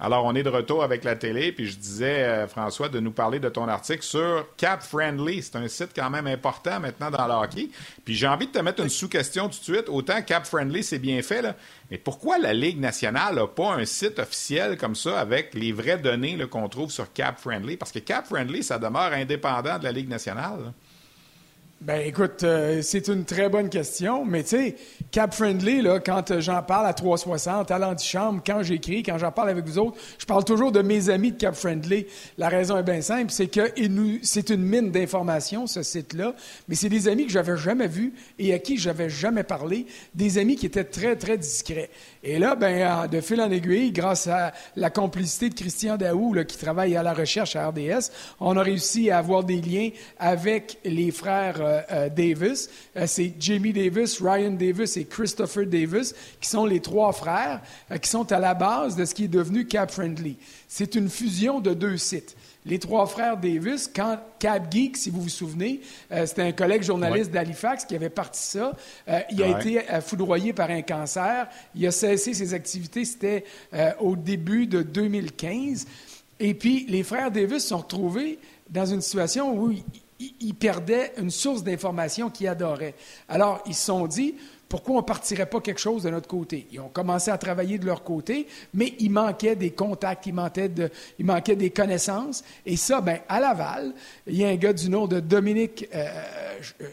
Alors, on est de retour avec la télé, puis je disais, euh, François, de nous parler de ton article sur Cap Friendly. C'est un site quand même important maintenant dans le hockey. Puis j'ai envie de te mettre une sous-question tout de suite. Autant Cap Friendly, c'est bien fait, mais pourquoi la Ligue nationale n'a pas un site officiel comme ça avec les vraies données qu'on trouve sur Cap Friendly? Parce que Cap Friendly, ça demeure indépendant de la Ligue nationale. Ben écoute, euh, c'est une très bonne question, mais tu sais, Cap Friendly, là, quand euh, j'en parle à 360, à l'antichambre, quand j'écris, quand j'en parle avec vous autres, je parle toujours de mes amis de Cap Friendly. La raison est bien simple, c'est que c'est une mine d'informations, ce site-là, mais c'est des amis que j'avais jamais vus et à qui j'avais jamais parlé, des amis qui étaient très, très discrets. Et là, ben, de fil en aiguille, grâce à la complicité de Christian Daou, là, qui travaille à la recherche à RDS, on a réussi à avoir des liens avec les frères euh, euh, Davis. Euh, c'est Jamie Davis, Ryan Davis et Christopher Davis, qui sont les trois frères, qui sont à la base de ce qui est devenu Cap Friendly. C'est une fusion de deux sites les trois frères Davis, quand Cap Geek, si vous vous souvenez, c'était un collègue journaliste d'Halifax qui avait parti ça. il a été foudroyé par un cancer. Il a cessé ses activités, c'était au début de 2015. Et puis, les frères Davis se sont retrouvés dans une situation où ils perdaient une source d'information qu'ils adoraient. Alors, ils se sont dit, pourquoi on ne partirait pas quelque chose de notre côté? Ils ont commencé à travailler de leur côté, mais il manquait des contacts, il manquait, de, il manquait des connaissances. Et ça, ben, à Laval, il y a un gars du nom de Dominique, euh, euh,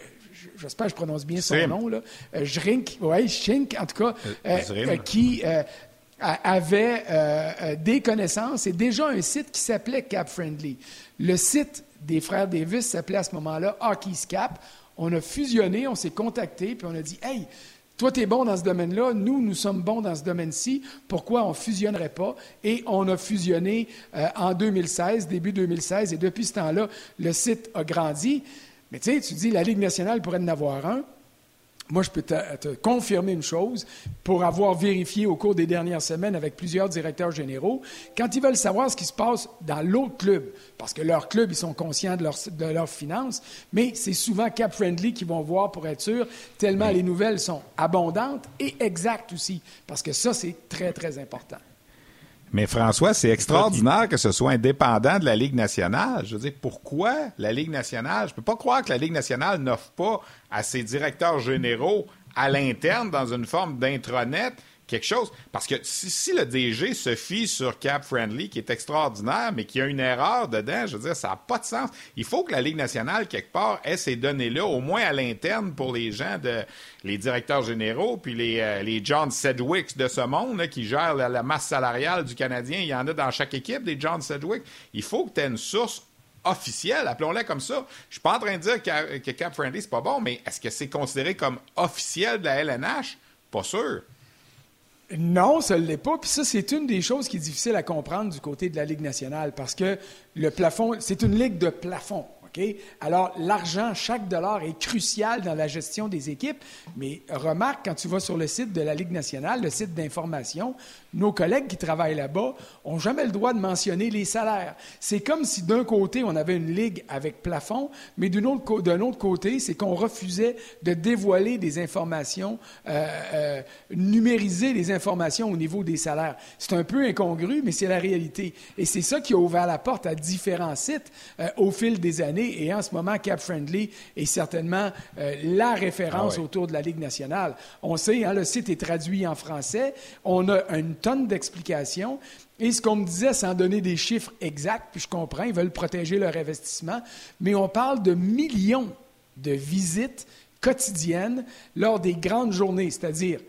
j'espère que je prononce bien son nom, là, euh, Schrink, oui, Schink, en tout cas, qui avait des connaissances et déjà un site qui s'appelait Cap Friendly. Le site des frères Davis s'appelait à ce moment-là Hockey's Cap. On a fusionné, on s'est contacté, puis on a dit Hey, toi, tu es bon dans ce domaine-là, nous, nous sommes bons dans ce domaine-ci, pourquoi on ne fusionnerait pas? Et on a fusionné euh, en 2016, début 2016, et depuis ce temps-là, le site a grandi. Mais tu sais, tu dis, la Ligue nationale pourrait en avoir un. Moi, je peux te, confirmer une chose, pour avoir vérifié au cours des dernières semaines avec plusieurs directeurs généraux, quand ils veulent savoir ce qui se passe dans l'autre club, parce que leur club, ils sont conscients de, leurs finances, mais c'est souvent Cap Friendly qui vont voir pour être sûr, tellement les nouvelles sont abondantes et exactes aussi, parce que ça, c'est très, très important. Mais François, c'est extraordinaire que ce soit indépendant de la Ligue nationale. Je veux dire, pourquoi la Ligue nationale? Je peux pas croire que la Ligue nationale n'offre pas à ses directeurs généraux à l'interne, dans une forme d'intranet, quelque chose. Parce que si, le DG se fie sur Cap Friendly, qui est extraordinaire, mais qui a une erreur dedans, je veux dire, ça n'a pas de sens. Il faut que la Ligue nationale, quelque part, ait ces données-là, au moins à l'interne, pour les gens, de les directeurs généraux, puis les, euh, les John Sedgwick de ce monde, qui gèrent la, masse salariale du Canadien. Il y en a dans chaque équipe, des John Sedgwick. Il faut que tu aies une source officielle, appelons-la comme ça. Je suis pas en train de dire que, que Cap Friendly, c'est pas bon, mais est-ce que c'est considéré comme officiel de la LNH? Pas sûr. Non, ça ne l'est pas. Puis ça, c'est une des choses qui est difficile à comprendre du côté de la Ligue nationale parce que le plafond, c'est une ligue de plafond. Alors, l'argent, chaque dollar est crucial dans la gestion des équipes, mais remarque, quand tu vas sur le site de la Ligue nationale, le site d'information, nos collègues qui travaillent là-bas n'ont jamais le droit de mentionner les salaires. C'est comme si d'un côté, on avait une ligue avec plafond, mais d'un autre, côté, c'est qu'on refusait de dévoiler des informations, euh, euh, numériser les informations au niveau des salaires. C'est un peu incongru, mais c'est la réalité. Et c'est ça qui a ouvert la porte à différents sites euh, au fil des années. Et en ce moment, Cap Friendly est certainement la référence ah autour de la Ligue nationale. On sait, hein, le site est traduit en français. On a une tonnes d'explications. Et ce qu'on me disait, sans donner des chiffres exacts, puis je comprends, ils veulent protéger leur investissement, mais on parle de millions de visites quotidiennes lors des grandes journées, c'est-à-dire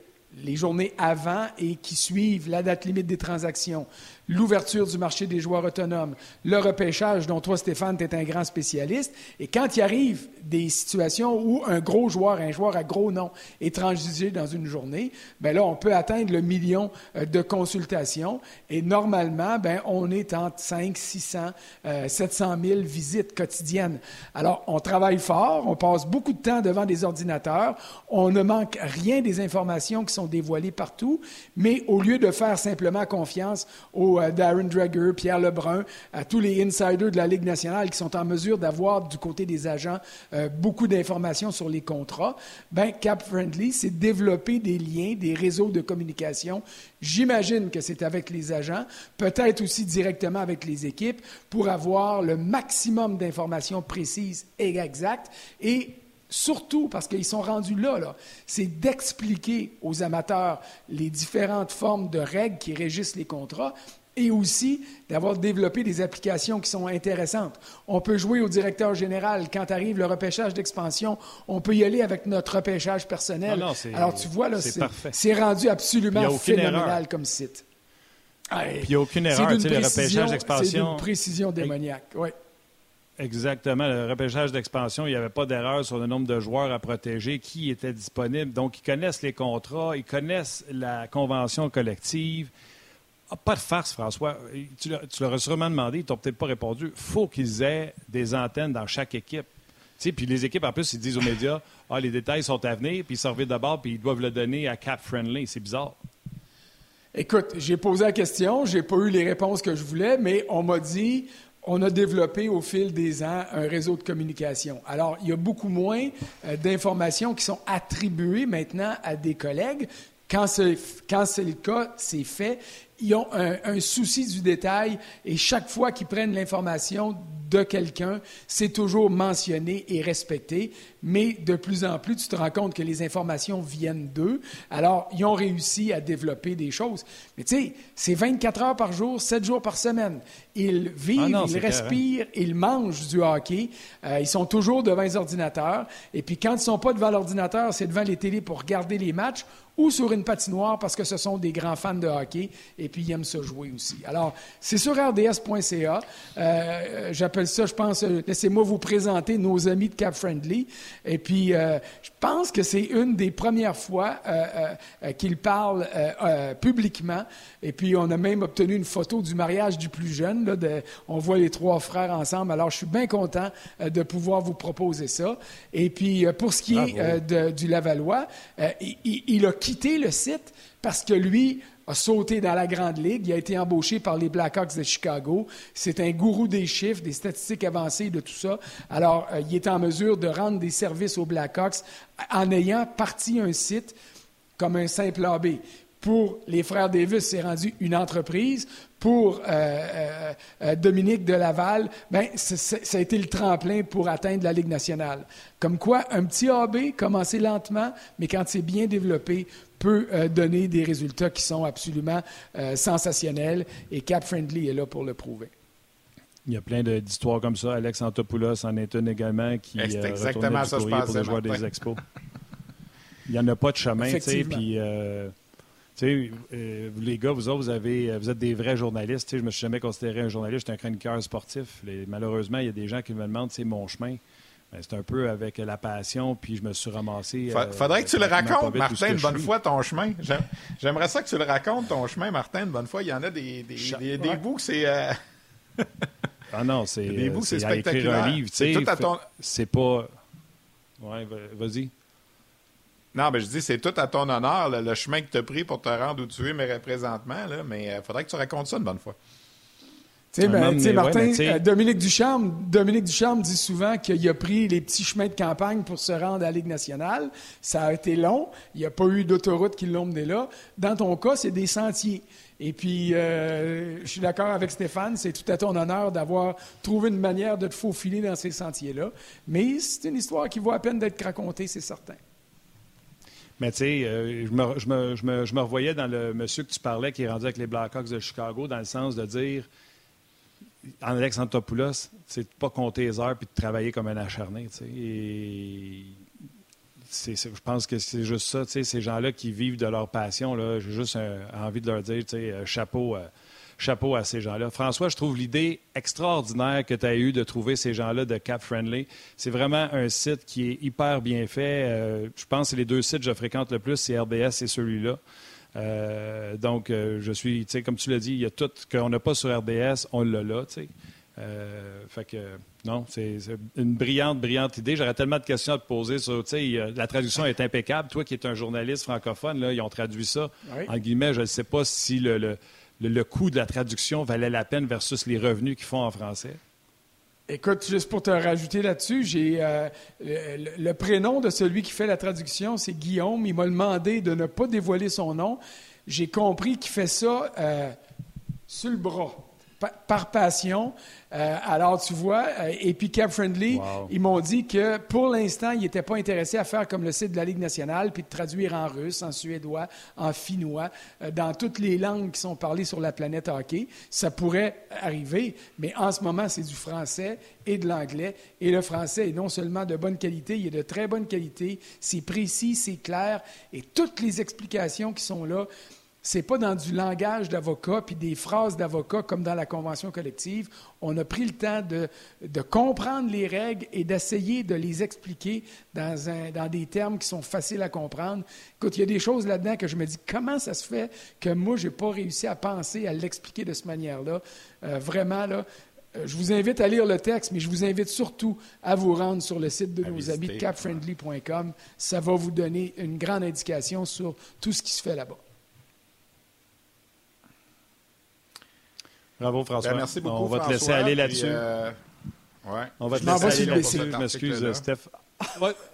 les journées avant et qui suivent la date limite des transactions, l'ouverture du marché des joueurs autonomes, le repêchage dont toi, Stéphane, tu es un grand spécialiste. Et quand il arrive des situations où un gros joueur, un joueur à gros nom, est transigé dans une journée, ben là, on peut atteindre le million euh, de consultations. Et normalement, ben, on est entre 5, 600, 700 000 visites quotidiennes. Alors, on travaille fort, on passe beaucoup de temps devant des ordinateurs, on ne manque rien des informations qui sont dévoilées partout, mais au lieu de faire simplement confiance aux à Darren Drager, Pierre Lebrun, à tous les insiders de la Ligue nationale qui sont en mesure d'avoir du côté des agents euh, beaucoup d'informations sur les contrats, ben Cap Friendly, c'est développer des liens, des réseaux de communication. J'imagine que c'est avec les agents, peut-être aussi directement avec les équipes, pour avoir le maximum d'informations précises et exactes. Et surtout parce qu'ils sont rendus là c'est d'expliquer aux amateurs les différentes formes de règles qui régissent les contrats et aussi d'avoir développé des applications qui sont intéressantes. On peut jouer au directeur général quand arrive le repêchage d'expansion. On peut y aller avec notre repêchage personnel. Ah Alors, tu vois, là, c'est rendu absolument phénoménal comme site. Puis il n'y a aucune erreur. Le repêchage d'expansion. C'est une précision démoniaque. Oui. Exactement. Le repêchage d'expansion, il n'y avait pas d'erreur sur le nombre de joueurs à protéger, qui était disponible. Donc, ils connaissent les contrats, ils connaissent la convention collective. Ah, pas de farce, François. Tu, leur as sûrement demandé, ils t'ont peut-être pas répondu. faut qu'ils aient des antennes dans chaque équipe. Puis les équipes, en plus, ils disent aux médias Ah, les détails sont à venir, puis ils sortent d'abord, puis ils doivent le donner à Cap Friendly. C'est bizarre. Écoute, j'ai posé la question, j'ai pas eu les réponses que je voulais, mais on m'a dit on a développé au fil des ans un réseau de communication. Alors, il y a beaucoup moins euh, d'informations qui sont attribuées maintenant à des collègues. Quand c'est, le cas, c'est fait ils ont un, souci du détail et chaque fois qu'ils prennent l'information de quelqu'un, c'est toujours mentionné et respecté. Mais de plus en plus, tu te rends compte que les informations viennent d'eux. Alors, ils ont réussi à développer des choses. Mais tu sais, c'est 24 heures par jour, 7 jours par semaine. Ils vivent, ah ils respirent, ils mangent du hockey. Euh, ils sont toujours devant les ordinateurs. Et puis, quand ils ne sont pas devant l'ordinateur, c'est devant les télés pour regarder les matchs ou sur une patinoire parce que ce sont des grands fans de hockey et puis ils aiment se jouer aussi. Alors, c'est sur rds.ca. Euh, j'appelle ça, je pense, euh, laissez-moi vous présenter nos amis de Cap Friendly. Et puis, euh, je pense que c'est une des premières fois qu'ils parlent publiquement. Et puis, on a même obtenu une photo du mariage du plus jeune. Là, de, on voit les trois frères ensemble. Alors, je suis bien content de pouvoir vous proposer ça. Et puis, pour ce qui est de, du Lavallois, il, il a quitté le site parce que lui a sauté dans la Grande Ligue. Il a été embauché par les Blackhawks de Chicago. C'est un gourou des chiffres, des statistiques avancées, de tout ça. Alors, euh, il est en mesure de rendre des services aux Blackhawks en ayant parti un site comme un simple AB. Pour les frères Davis, c'est rendu une entreprise. Pour euh, euh, Dominique de Laval, ben, ça a été le tremplin pour atteindre la Ligue nationale. Comme quoi, un petit AB, commencer lentement, mais quand c'est bien développé, peut donner des résultats qui sont absolument sensationnels. Et Cap Friendly est là pour le prouver. Il y a plein d'histoires comme ça. Alex Antopoulos en est une également qui c'est exactement ça, je pour le joueur des expos. Il n'y en a pas de chemin, tu sais, puis... Euh, tu sais, euh, les gars, vous autres, vous, avez, vous êtes des vrais journalistes. Je ne me suis jamais considéré un journaliste, je suis un chroniqueur sportif. malheureusement, il y a des gens qui me demandent c'est mon chemin. Ben, c'est un peu avec la passion, puis je me suis ramassé. Euh, faudrait que tu le racontes, Martin, une bonne fois, ton chemin. J'aimerais ça que tu le racontes, ton chemin, Martin, une bonne fois. Il y en a des, des, des, bouts que c'est. ah non, c'est. Des bouts, c'est spectaculaire. un livre. C'est tout à ton. C'est pas. Ouais, vas-y. Non, mais je dis, c'est tout à ton honneur, le chemin que tu as pris pour te rendre où tu es, mais représentement, là, mais il euh, faudrait que tu racontes ça une bonne fois. Sais, ben, Martin, euh, Dominique Ducharme, Dominique Ducharme dit souvent qu'il a pris les petits chemins de campagne pour se rendre à la Ligue nationale. Ça a été long. Il n'y a pas eu d'autoroute qui l'ont mené là. Dans ton cas, c'est des sentiers. Et puis, euh, je suis d'accord avec Stéphane, c'est tout à ton honneur d'avoir trouvé une manière de te faufiler dans ces sentiers-là. Mais c'est une histoire qui vaut à peine d'être racontée, c'est certain. Mais tu sais, euh, je, me, je, me, je, me, je, me, revoyais dans le monsieur que tu parlais qui est rendu avec les Blackhawks de Chicago, dans le sens de dire, Alex Antopoulos, c'est de pas compter les heures puis de travailler comme un acharné. Je pense que c'est juste ça, ces gens-là qui vivent de leur passion, j'ai juste envie de leur dire, euh, chapeau. Euh, chapeau à ces gens-là. François, je trouve l'idée extraordinaire que tu as eue de trouver ces gens-là de Cap Friendly. C'est vraiment un site qui est hyper bien fait. Euh, je pense que les deux sites que je fréquente le plus, c'est RDS et celui-là. Euh, donc, euh, je suis, tu sais, comme tu l'as dit, il y a tout qu'on n'a pas sur RDS, on l'a là, tu sais. fait que, non, c'est une brillante, brillante idée. J'aurais tellement de questions à te poser sur, tu sais, la traduction est impeccable. Toi qui es un journaliste francophone, là, ils ont traduit ça. En guillemets, je ne sais pas si le le, coût de la traduction valait la peine versus les revenus qu'ils font en français? Écoute, juste pour te rajouter là-dessus, j'ai euh, le, prénom de celui qui fait la traduction, c'est Guillaume. Il m'a demandé de ne pas dévoiler son nom. J'ai compris qu'il fait ça euh, sur le bras par passion. Euh, alors, tu vois, euh, et puis Cap Friendly, ils m'ont dit que pour l'instant, ils n'étaient pas intéressés à faire comme le site de la Ligue nationale, puis de traduire en russe, en suédois, en finnois, euh, dans toutes les langues qui sont parlées sur la planète hockey. Ça pourrait arriver, mais en ce moment, c'est du français et de l'anglais. Et le français est non seulement de bonne qualité, il est de très bonne qualité, c'est précis, c'est clair, et toutes les explications qui sont là, c'est pas dans du langage d'avocat puis des phrases d'avocat comme dans la convention collective. On a pris le temps de, de comprendre les règles et d'essayer de les expliquer dans, un, dans des termes qui sont faciles à comprendre. Écoute, il y a des choses là-dedans que je me dis comment ça se fait que moi, je n'ai pas réussi à penser à l'expliquer de cette manière-là? Euh, vraiment, là, euh, je vous invite à lire le texte, mais je vous invite surtout à vous rendre sur le site de nos amis capfriendly.com. Ça va vous donner une grande indication sur tout ce qui se fait là-bas. Bravo, François. Ben, merci beaucoup. On va te laisser aller là-dessus. Euh, ouais. On va te laisser aller là-dessus. Je m'excuse, Steph.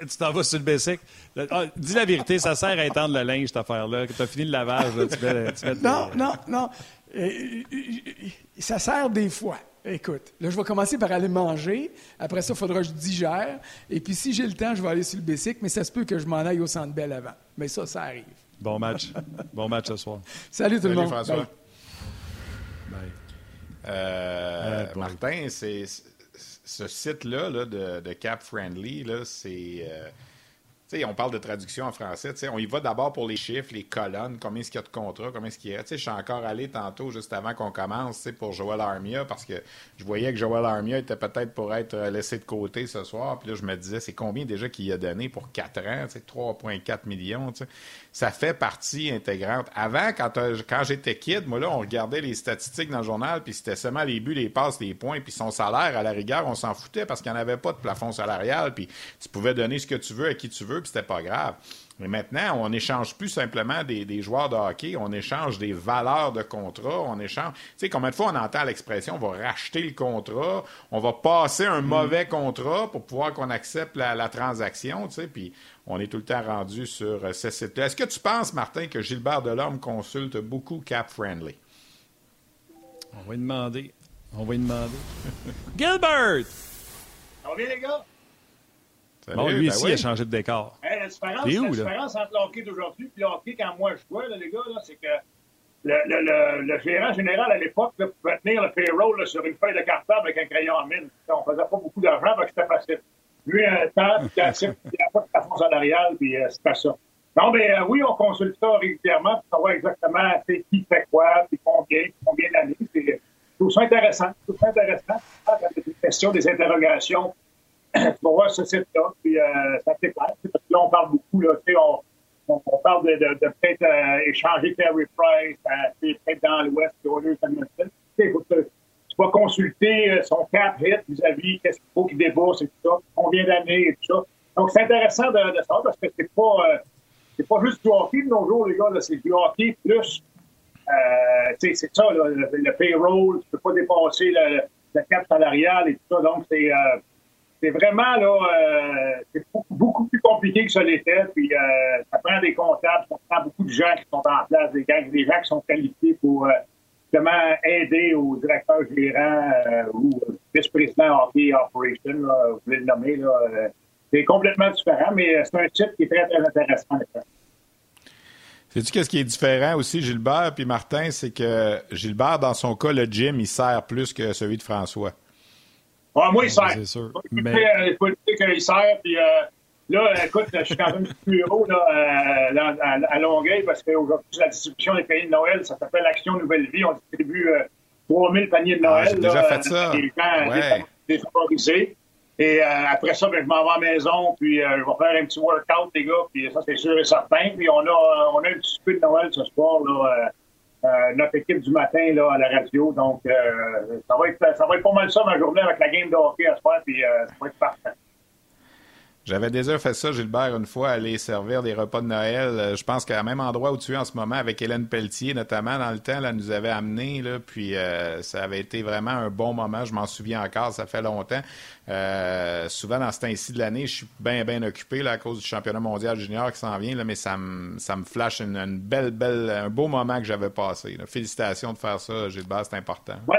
tu t'en vas sur le bicycle. Ah, dis la vérité, ça sert à étendre le linge, cette affaire-là. Que tu as fini le lavage, tu mets, tu Non, non, non. Euh, ça sert des fois. Écoute, là, je vais commencer par aller manger. Après ça, il faudra que je digère. Et puis, si j'ai le temps, je vais aller sur le bicycle, mais ça se peut que je m'en aille au centre belle avant. Mais ça, ça arrive. Bon match. bon match ce soir. Salut tout le monde. François. Euh, Martin, c'est ce site-là de, Cap Friendly, c'est. Euh, on parle de traduction en français. On y va d'abord pour les chiffres, les colonnes, combien est-ce qu'il y a de contrats, combien est-ce qu'il y a. Je suis encore allé tantôt, juste avant qu'on commence, pour Joel Armia, parce que je voyais que Joel Armia était peut-être pour être euh, laissé de côté ce soir. Puis là, je me disais, c'est combien déjà qu'il a donné pour 4 ans? 3,4 millions ça fait partie intégrante. Avant, quand, euh, quand j'étais kid, moi là, on regardait les statistiques dans le journal, puis c'était seulement les buts, les passes, les points, puis son salaire, à la rigueur, on s'en foutait parce qu'il n'y en avait pas de plafond salarial, puis tu pouvais donner ce que tu veux à qui tu veux, puis c'était pas grave. Mais maintenant, on n'échange plus simplement des, joueurs de hockey, on échange des valeurs de contrat, on échange... Tu sais, combien de fois on entend l'expression, on va racheter le contrat, on va passer un mm. mauvais contrat pour pouvoir qu'on accepte la, transaction, tu sais, puis on est tout le temps rendu sur euh, ce site-là. Est-ce que tu penses, Martin, que Gilbert Delorme consulte beaucoup Cap Friendly? On va y demander. On va y demander. Gilbert! Ça va bien, les gars? bon, lui ben ici, il a changé de décor. la différence, la différence entre le hockey d'aujourd'hui et le hockey quand moi je jouais, là, les gars, c'est que le, le, le, gérant général à l'époque pouvait tenir le payroll sur une feuille de cartable avec un crayon en mine. On faisait pas beaucoup d'argent, parce que c'était facile. Lui, un temps, puis il n'y a pas de plafond salarial, puis euh, c'était ça. Non, mais euh, oui, on consulte ça régulièrement pour savoir exactement qui fait quoi, puis combien, combien d'années. C'est tout ça intéressant. Tout ça intéressant. Ah, des questions, des interrogations pour voir ce site-là, puis euh, ça clair. Parce que là, on parle beaucoup, là, on, on, on parle de, de, de peut-être euh, échanger Terry Price, euh, peut-être dans l'Ouest, au lieu de tu vas consulter euh, son cap hit vis-à-vis qu'est-ce qu'il faut qu'il débourse et tout ça, combien d'années et tout ça. Donc, c'est intéressant de, savoir parce que c'est pas, euh, c'est pas juste du hockey de nos jours, les gars, c'est du hockey plus, euh, tu c'est ça, le, payroll, tu peux pas dépasser le, le cap salarial et tout ça. Donc, c'est, c'est vraiment là, c'est beaucoup, plus compliqué que ça l'était. Puis ça prend des comptables, ça prend beaucoup de gens qui sont en place, des, des gens qui sont qualifiés pour justement aider aux directeurs gérants ou vice-président hockey operation, vous voulez le nommer. Là, c'est complètement différent, mais c'est un titre qui est très, très intéressant. Sais-tu qu'est-ce qui est différent aussi, Gilbert puis Martin, c'est que Gilbert, dans son cas, le gym, il sert plus que celui de François. Ah, moi, il sert. C'est sûr. Mais... Il faut dire qu'il sert. Puis euh, là, écoute, je suis dans un petit bureau là, euh, à, à, Longueuil parce qu'aujourd'hui, la distribution des paniers de Noël, ça s'appelle Action Nouvelle Vie. On distribue euh, 3000 paniers de ah, Noël. Ah, J'ai déjà fait ça. Des gens ouais. défavorisés. Et euh, après ça, ben, je m'en vais à la maison, puis euh, je vais faire un petit workout, les gars, puis ça, c'est sûr et certain. Puis on a, on a un petit peu de Noël ce soir, là, euh, notre équipe du matin là, à la radio. Donc, euh, ça, va être, ça va être pas mal ça ma journée avec la game de hockey à ce soir, puis euh, ça va être parfait. J'avais déjà fait ça, Gilbert, une fois, aller servir des repas de Noël. Je pense qu'à même endroit où tu es en ce moment, avec Hélène Pelletier, notamment, dans le temps, elle nous avait amené, là, puis ça avait été vraiment un bon moment. Je m'en souviens encore, ça fait longtemps. Euh, souvent, dans ce temps-ci de l'année, je suis bien, bien occupé là, à cause du championnat mondial junior qui s'en vient, là, mais ça me, ça me flash une, belle, belle, un beau moment que j'avais passé. Félicitations de faire ça, Gilbert, c'est important. Oui.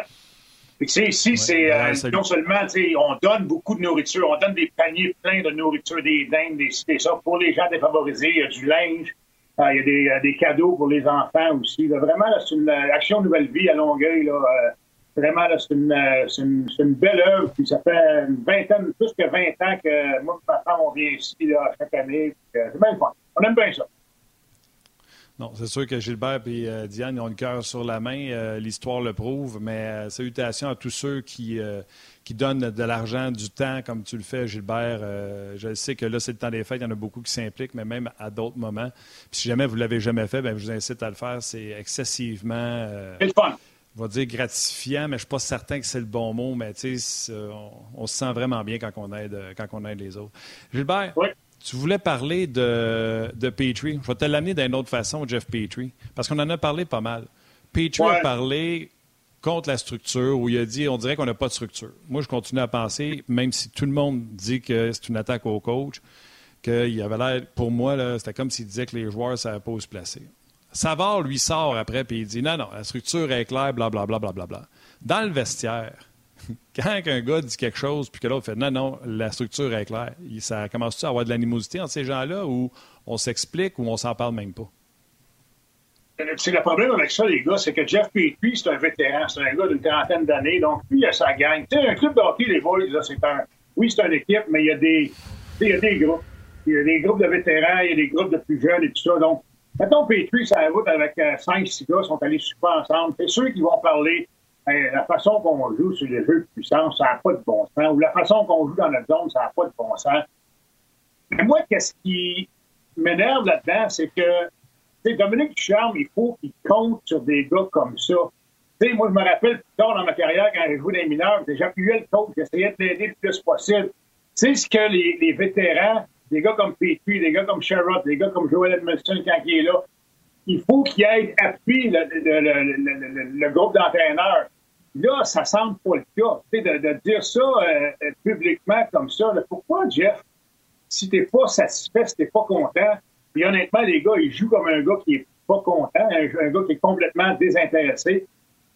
Ici, c'est euh, non seulement, on donne beaucoup de nourriture, on donne des paniers pleins de nourriture, des dindes, des des ça, pour les gens défavorisés, il y a du linge, euh, il y a des, des, cadeaux pour les enfants aussi. vraiment, c'est une action Nouvelle Vie à Longueuil, là, Vraiment, c'est une, une, une, belle œuvre. Puis ça fait une vingtaine, plus que 20 ans que moi et ma femme, on vient ici là, chaque année. C'est bien fun. On aime bien ça. Non, c'est sûr que Gilbert et euh, Diane ont le cœur sur la main. Euh, l'histoire le prouve. Mais euh, salutations à tous ceux qui, qui donnent de l'argent, du temps, comme tu le fais, Gilbert. je sais que là, c'est le temps des fêtes. Il y en a beaucoup qui s'impliquent, mais même à d'autres moments. Puis si jamais vous ne l'avez jamais fait, bien, je vous incite à le faire. C'est excessivement. c'est le fun va dire gratifiant, mais je ne suis pas certain que c'est le bon mot, mais on, on, se sent vraiment bien quand on aide, quand on aide les autres. Gilbert, tu voulais parler de, de Petrie. Je vais te l'amener d'une autre façon, Jeff Petrie, parce qu'on en a parlé pas mal. Petrie a parlé contre la structure, où il a dit on dirait qu'on n'a pas de structure. Moi, je continue à penser, même si tout le monde dit que c'est une attaque au coach, qu'il avait l'air, pour moi, c'était comme s'il disait que les joueurs ne savaient pas où se placer. Savard lui sort après puis il dit non, non, la structure est claire, blablabla. Bla, bla, bla, bla. Dans le vestiaire, quand un gars dit quelque chose puis que l'autre fait non, non, la structure est claire, ça commence-tu à avoir de l'animosité entre ces gens-là ou on s'explique ou on s'en parle même pas? C'est le problème avec ça, les gars, c'est que Jeff Petrie, c'est un vétéran, c'est un gars d'une trentaine d'années, donc lui, il a sa gang. Tu sais, un club de les boys, c'est un. Oui, c'est une équipe, mais il y a des. Il y a des groupes. Il y a des groupes de vétérans, il y a des groupes de plus jeunes et tout ça. Donc, Mettons, Petrie, ça route avec 5-6 euh, gars, sont allés super ensemble. C'est ceux qui vont parler ben, la façon qu'on joue sur les jeux de puissance, ça n'a pas de bon sens. Ou la façon qu'on joue dans notre zone, ça n'a pas de bon sens. Mais moi, qu'est-ce qui m'énerve là-dedans, c'est que Dominique Ducharme, il faut qu'il compte sur des gars comme ça. sais, moi, je me rappelle plus tard dans ma carrière, quand j'ai joué les mineurs, j'appuyais le coach, j'essayais de l'aider le plus possible. C'est ce que les, les vétérans des gars comme Petrie, des gars comme Sherrod, des gars comme Joel Edmondson quand il est là, il faut qu'il aide, appuie le, le, le, le groupe d'entraîneurs. Là, ça semble pas le cas. De, de, dire ça euh, publiquement comme ça, pourquoi, Jeff, si t'es pas satisfait, si t'es pas content, puis honnêtement, les gars, ils jouent comme un gars qui est pas content, un, gars qui est complètement désintéressé,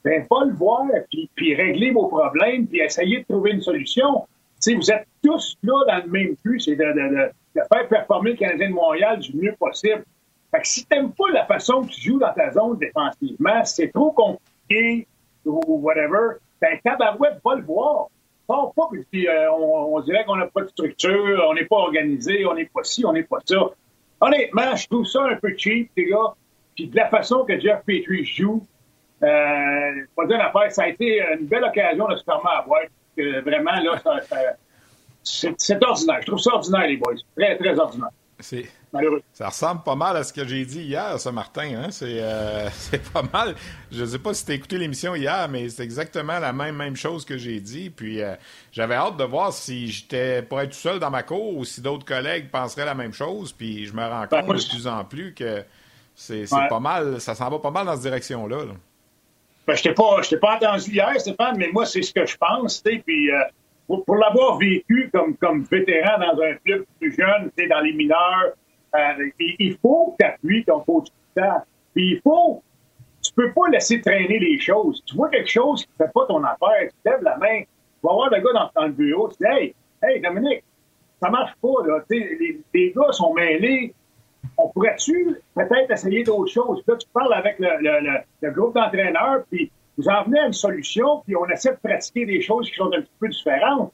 ben, pas le voir, puis, puis régler vos problèmes, puis essayer de trouver une solution. sais, vous êtes tous là dans le même but, c'est de, de, de, faire performer le Canadien de Montréal du mieux possible. Fait que si t'aimes pas la façon que tu joues dans ta zone défensivement, c'est trop compliqué, ou whatever, ben, tabarouette va le voir. pas, puis euh, on, dirait qu'on n'a pas de structure, on n'est pas organisé, on n'est pas ci, on n'est pas ça. Honnêtement, je trouve ça un peu cheap, les gars. Puis de la façon que Jeff Petrie joue, euh, pas dire affaire, ça a été une belle occasion de se fermer à boîte. Vraiment, là, c'est ordinaire. Je trouve ça ordinaire, les boys. Très, très ordinaire. Ça ressemble pas mal à ce que j'ai dit hier, ça, Martin. Hein? Euh, c'est pas mal. Je ne sais pas si tu as écouté l'émission hier, mais c'est exactement la même, même chose que j'ai dit. Puis euh, j'avais hâte de voir si j'étais pas être tout seul dans ma cour ou si d'autres collègues penseraient la même chose. Puis je me rends ben, compte de plus en plus que c'est pas mal, ça s'en va pas mal dans cette direction-là. Ben, je t'ai pas, pas entendu hier, Stéphane, mais moi, c'est ce que je pense. Puis euh, pour, l'avoir vécu comme, comme vétéran dans un club plus jeune, dans les mineurs, euh, il faut que tu appuies ton coach Puis il faut. Tu peux pas laisser traîner les choses. Tu vois quelque chose qui ne fait pas ton affaire, tu lèves la main, tu vas voir le gars dans, le bureau, tu dis Hey, hey, Dominique, ça marche pas, là. Les, les, gars sont mêlés. On pourrait-tu peut-être essayer d'autres choses? Puis là, tu parles avec le, le, le, groupe d'entraîneurs, puis vous en venez à une solution, puis on essaie de pratiquer des choses qui sont un petit peu différentes.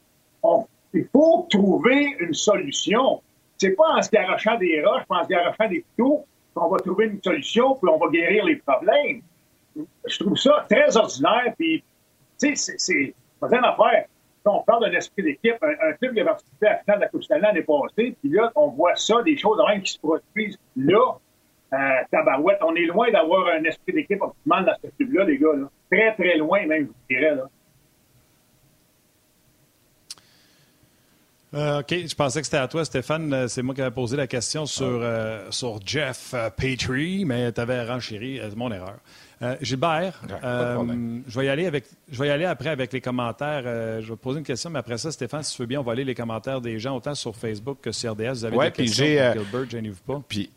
il faut trouver une solution c'est pas en se garochant des roches, pas en se garochant des couteaux qu'on va trouver une solution puis on va guérir les problèmes. Je trouve ça très ordinaire, puis, tu sais, c'est pas une affaire. on parle d'un esprit d'équipe, un, un club qui a participé à la finale de la Coupe Stanley l'année passée, puis là, on voit ça, des choses même qui se produisent là, euh, tabarouette. On est loin d'avoir un esprit d'équipe optimal dans ce club-là, les gars. Là. Très, très loin, même, je dirais. Là. Euh, OK, je pensais que c'était à toi, Stéphane. Euh, c'est moi qui avais posé la question sur, euh, sur Jeff Petrie, mais tu avais renchéri. C'est mon erreur. Gilbert, je vais y aller avec, je vais y aller après avec les commentaires. je vais te poser une question, mais après ça, Stéphane, si tu veux bien, on va aller les commentaires des gens autant sur Facebook que sur RDS. Vous avez des questions Gilbert, gênez-vous pas. Puis,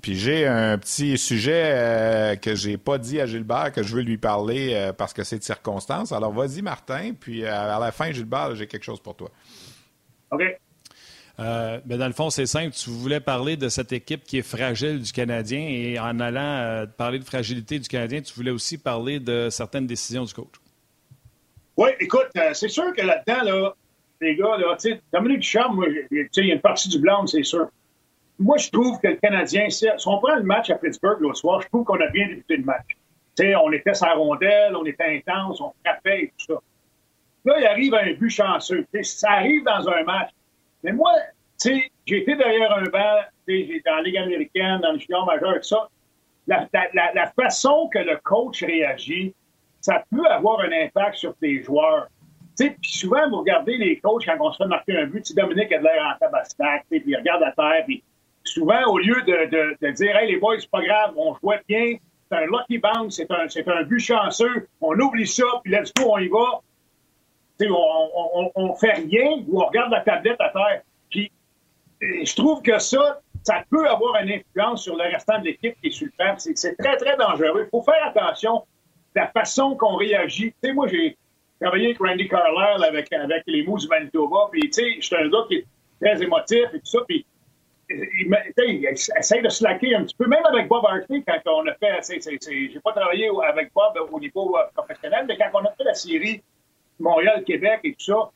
puis j'ai un petit sujet que j'ai pas dit à Gilbert que je veux lui parler parce que c'est de circonstance. Alors vas-y, Martin, puis à la fin, Gilbert, j'ai quelque chose pour toi. OK. Euh, ben, dans le fond, c'est simple. Tu voulais parler de cette équipe qui est fragile du Canadien et en allant euh, parler de fragilité du Canadien, tu voulais aussi parler de certaines décisions du coach. Oui, écoute, euh, c'est sûr que là-dedans, là, les gars, là, Dominique Duchamp, il y a une partie du blanc, c'est sûr. Moi, je trouve que le Canadien, si on prend le match à Pittsburgh l'autre soir, je trouve qu'on a bien débuté le match. on était sa rondelle, on était intense, on frappait et tout ça. Là, il arrive un but chanceux. ça arrive dans un match. Mais moi, tu sais, j'ai été derrière un banc, j'ai dans la Ligue américaine, dans le junior majeur, tout ça. La, façon que le coach réagit, ça peut avoir un impact sur tes joueurs. Puis souvent, vous regardez les coachs quand on se fait marquer un but, Dominique a de l'air en tabastac, puis il regarde à terre, puis souvent, au lieu de, dire Hey les boys, c'est pas grave, on jouait bien, c'est un lucky bounce, c'est un, un but chanceux, on oublie ça, puis let's go, on y va on, on, fait rien ou on regarde la tablette à terre. Puis, je trouve que ça, ça peut avoir une influence sur le restant de l'équipe qui est sur le terrain. C'est très, très dangereux. Il faut faire attention à la façon qu'on réagit. Moi, j'ai travaillé avec Randy Carlisle avec, avec les Moose du Manitoba. Puis, tu sais, je suis un gars qui est très émotif et tout ça. Puis, il, il, essaie de slacker un petit peu, même avec Bob Hartley, quand on a fait. J'ai pas travaillé avec Bob au niveau euh, professionnel, mais quand on a fait la série Montréal, Québec et tout ça.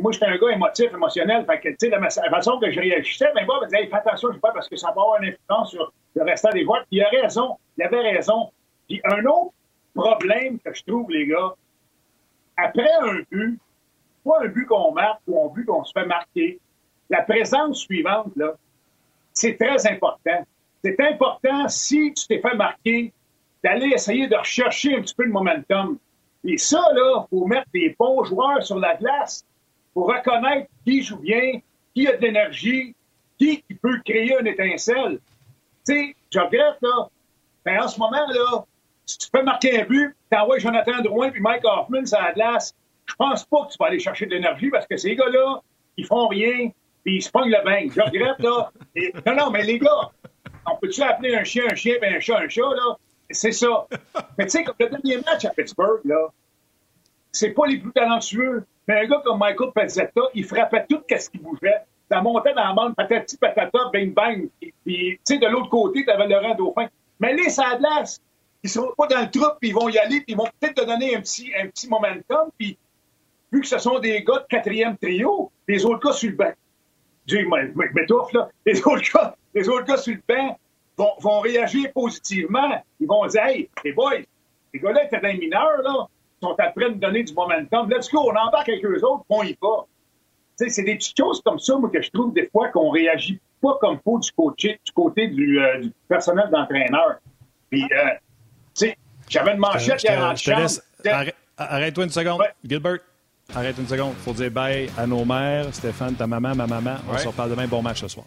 moi, j'étais un gars émotif, émotionnel. Fait que, tu sais, la, façon que je réagissais, ben, Bob me disait, fais attention, je sais pas, parce que ça va avoir une influence sur le restant des voix. Puis il a raison. Il avait raison. Puis un autre problème que je trouve, les gars, après un but, pas un but qu'on marque ou un but qu'on se fait marquer, la présence suivante, là, c'est très important. C'est important, si tu t'es fait marquer, d'aller essayer de rechercher un petit peu le momentum. Et ça, là, faut mettre des bons joueurs sur la glace pour reconnaître qui joue bien, qui a de l'énergie, Qui, peut créer une étincelle? Tu sais, je regrette, là. Mais en ce moment, là, si tu peux marquer un but, t'envoies Jonathan Drouin puis Mike Hoffman sur la glace, je pense pas que tu vas aller chercher de l'énergie parce que ces gars-là, ils font rien, puis ils se pognent le bain. Je regrette, là. Non, non, mais les gars, on peut-tu appeler un chien un chien et un chat un chat, là? C'est ça. Mais tu sais, comme le dernier match à Pittsburgh, là, c'est pas les plus talentueux. Mais un gars comme Michael Pezzetta, il frappait tout ce qui bougeait. Ça montait dans la bande, patati patata, bang bang. Puis, tu sais, de l'autre côté, t'avais Laurent Dauphin. Mais les Sadlas, ils seront pas dans le trou, puis ils vont y aller, puis ils vont peut-être te donner un petit, un petit momentum. Puis, vu que ce sont des gars de quatrième trio, les autres gars sur le banc, Dieu, je me- je m'étouffe, là. Les autres gars, les autres gars sur le banc vont, vont réagir positivement. Ils vont dire, hey, les boys, les gars-là étaient des mineurs, là, ils sont après de donner du momentum. Let's go, on embarque avec eux autres, on y va. Tu sais, c'est des petites choses comme ça, moi, que je trouve des fois qu'on réagit pas comme faut du côté du, côté du, euh, du personnel d'entraîneur. Puis, euh, tu sais, j'avais une manchette hier en chambre. Arrête-toi une seconde. Ouais. Gilbert, arrête une seconde. faut dire bye à nos mères. Stéphane, ta maman, ma maman. On Ouais. se reparle demain. Bon match ce soir.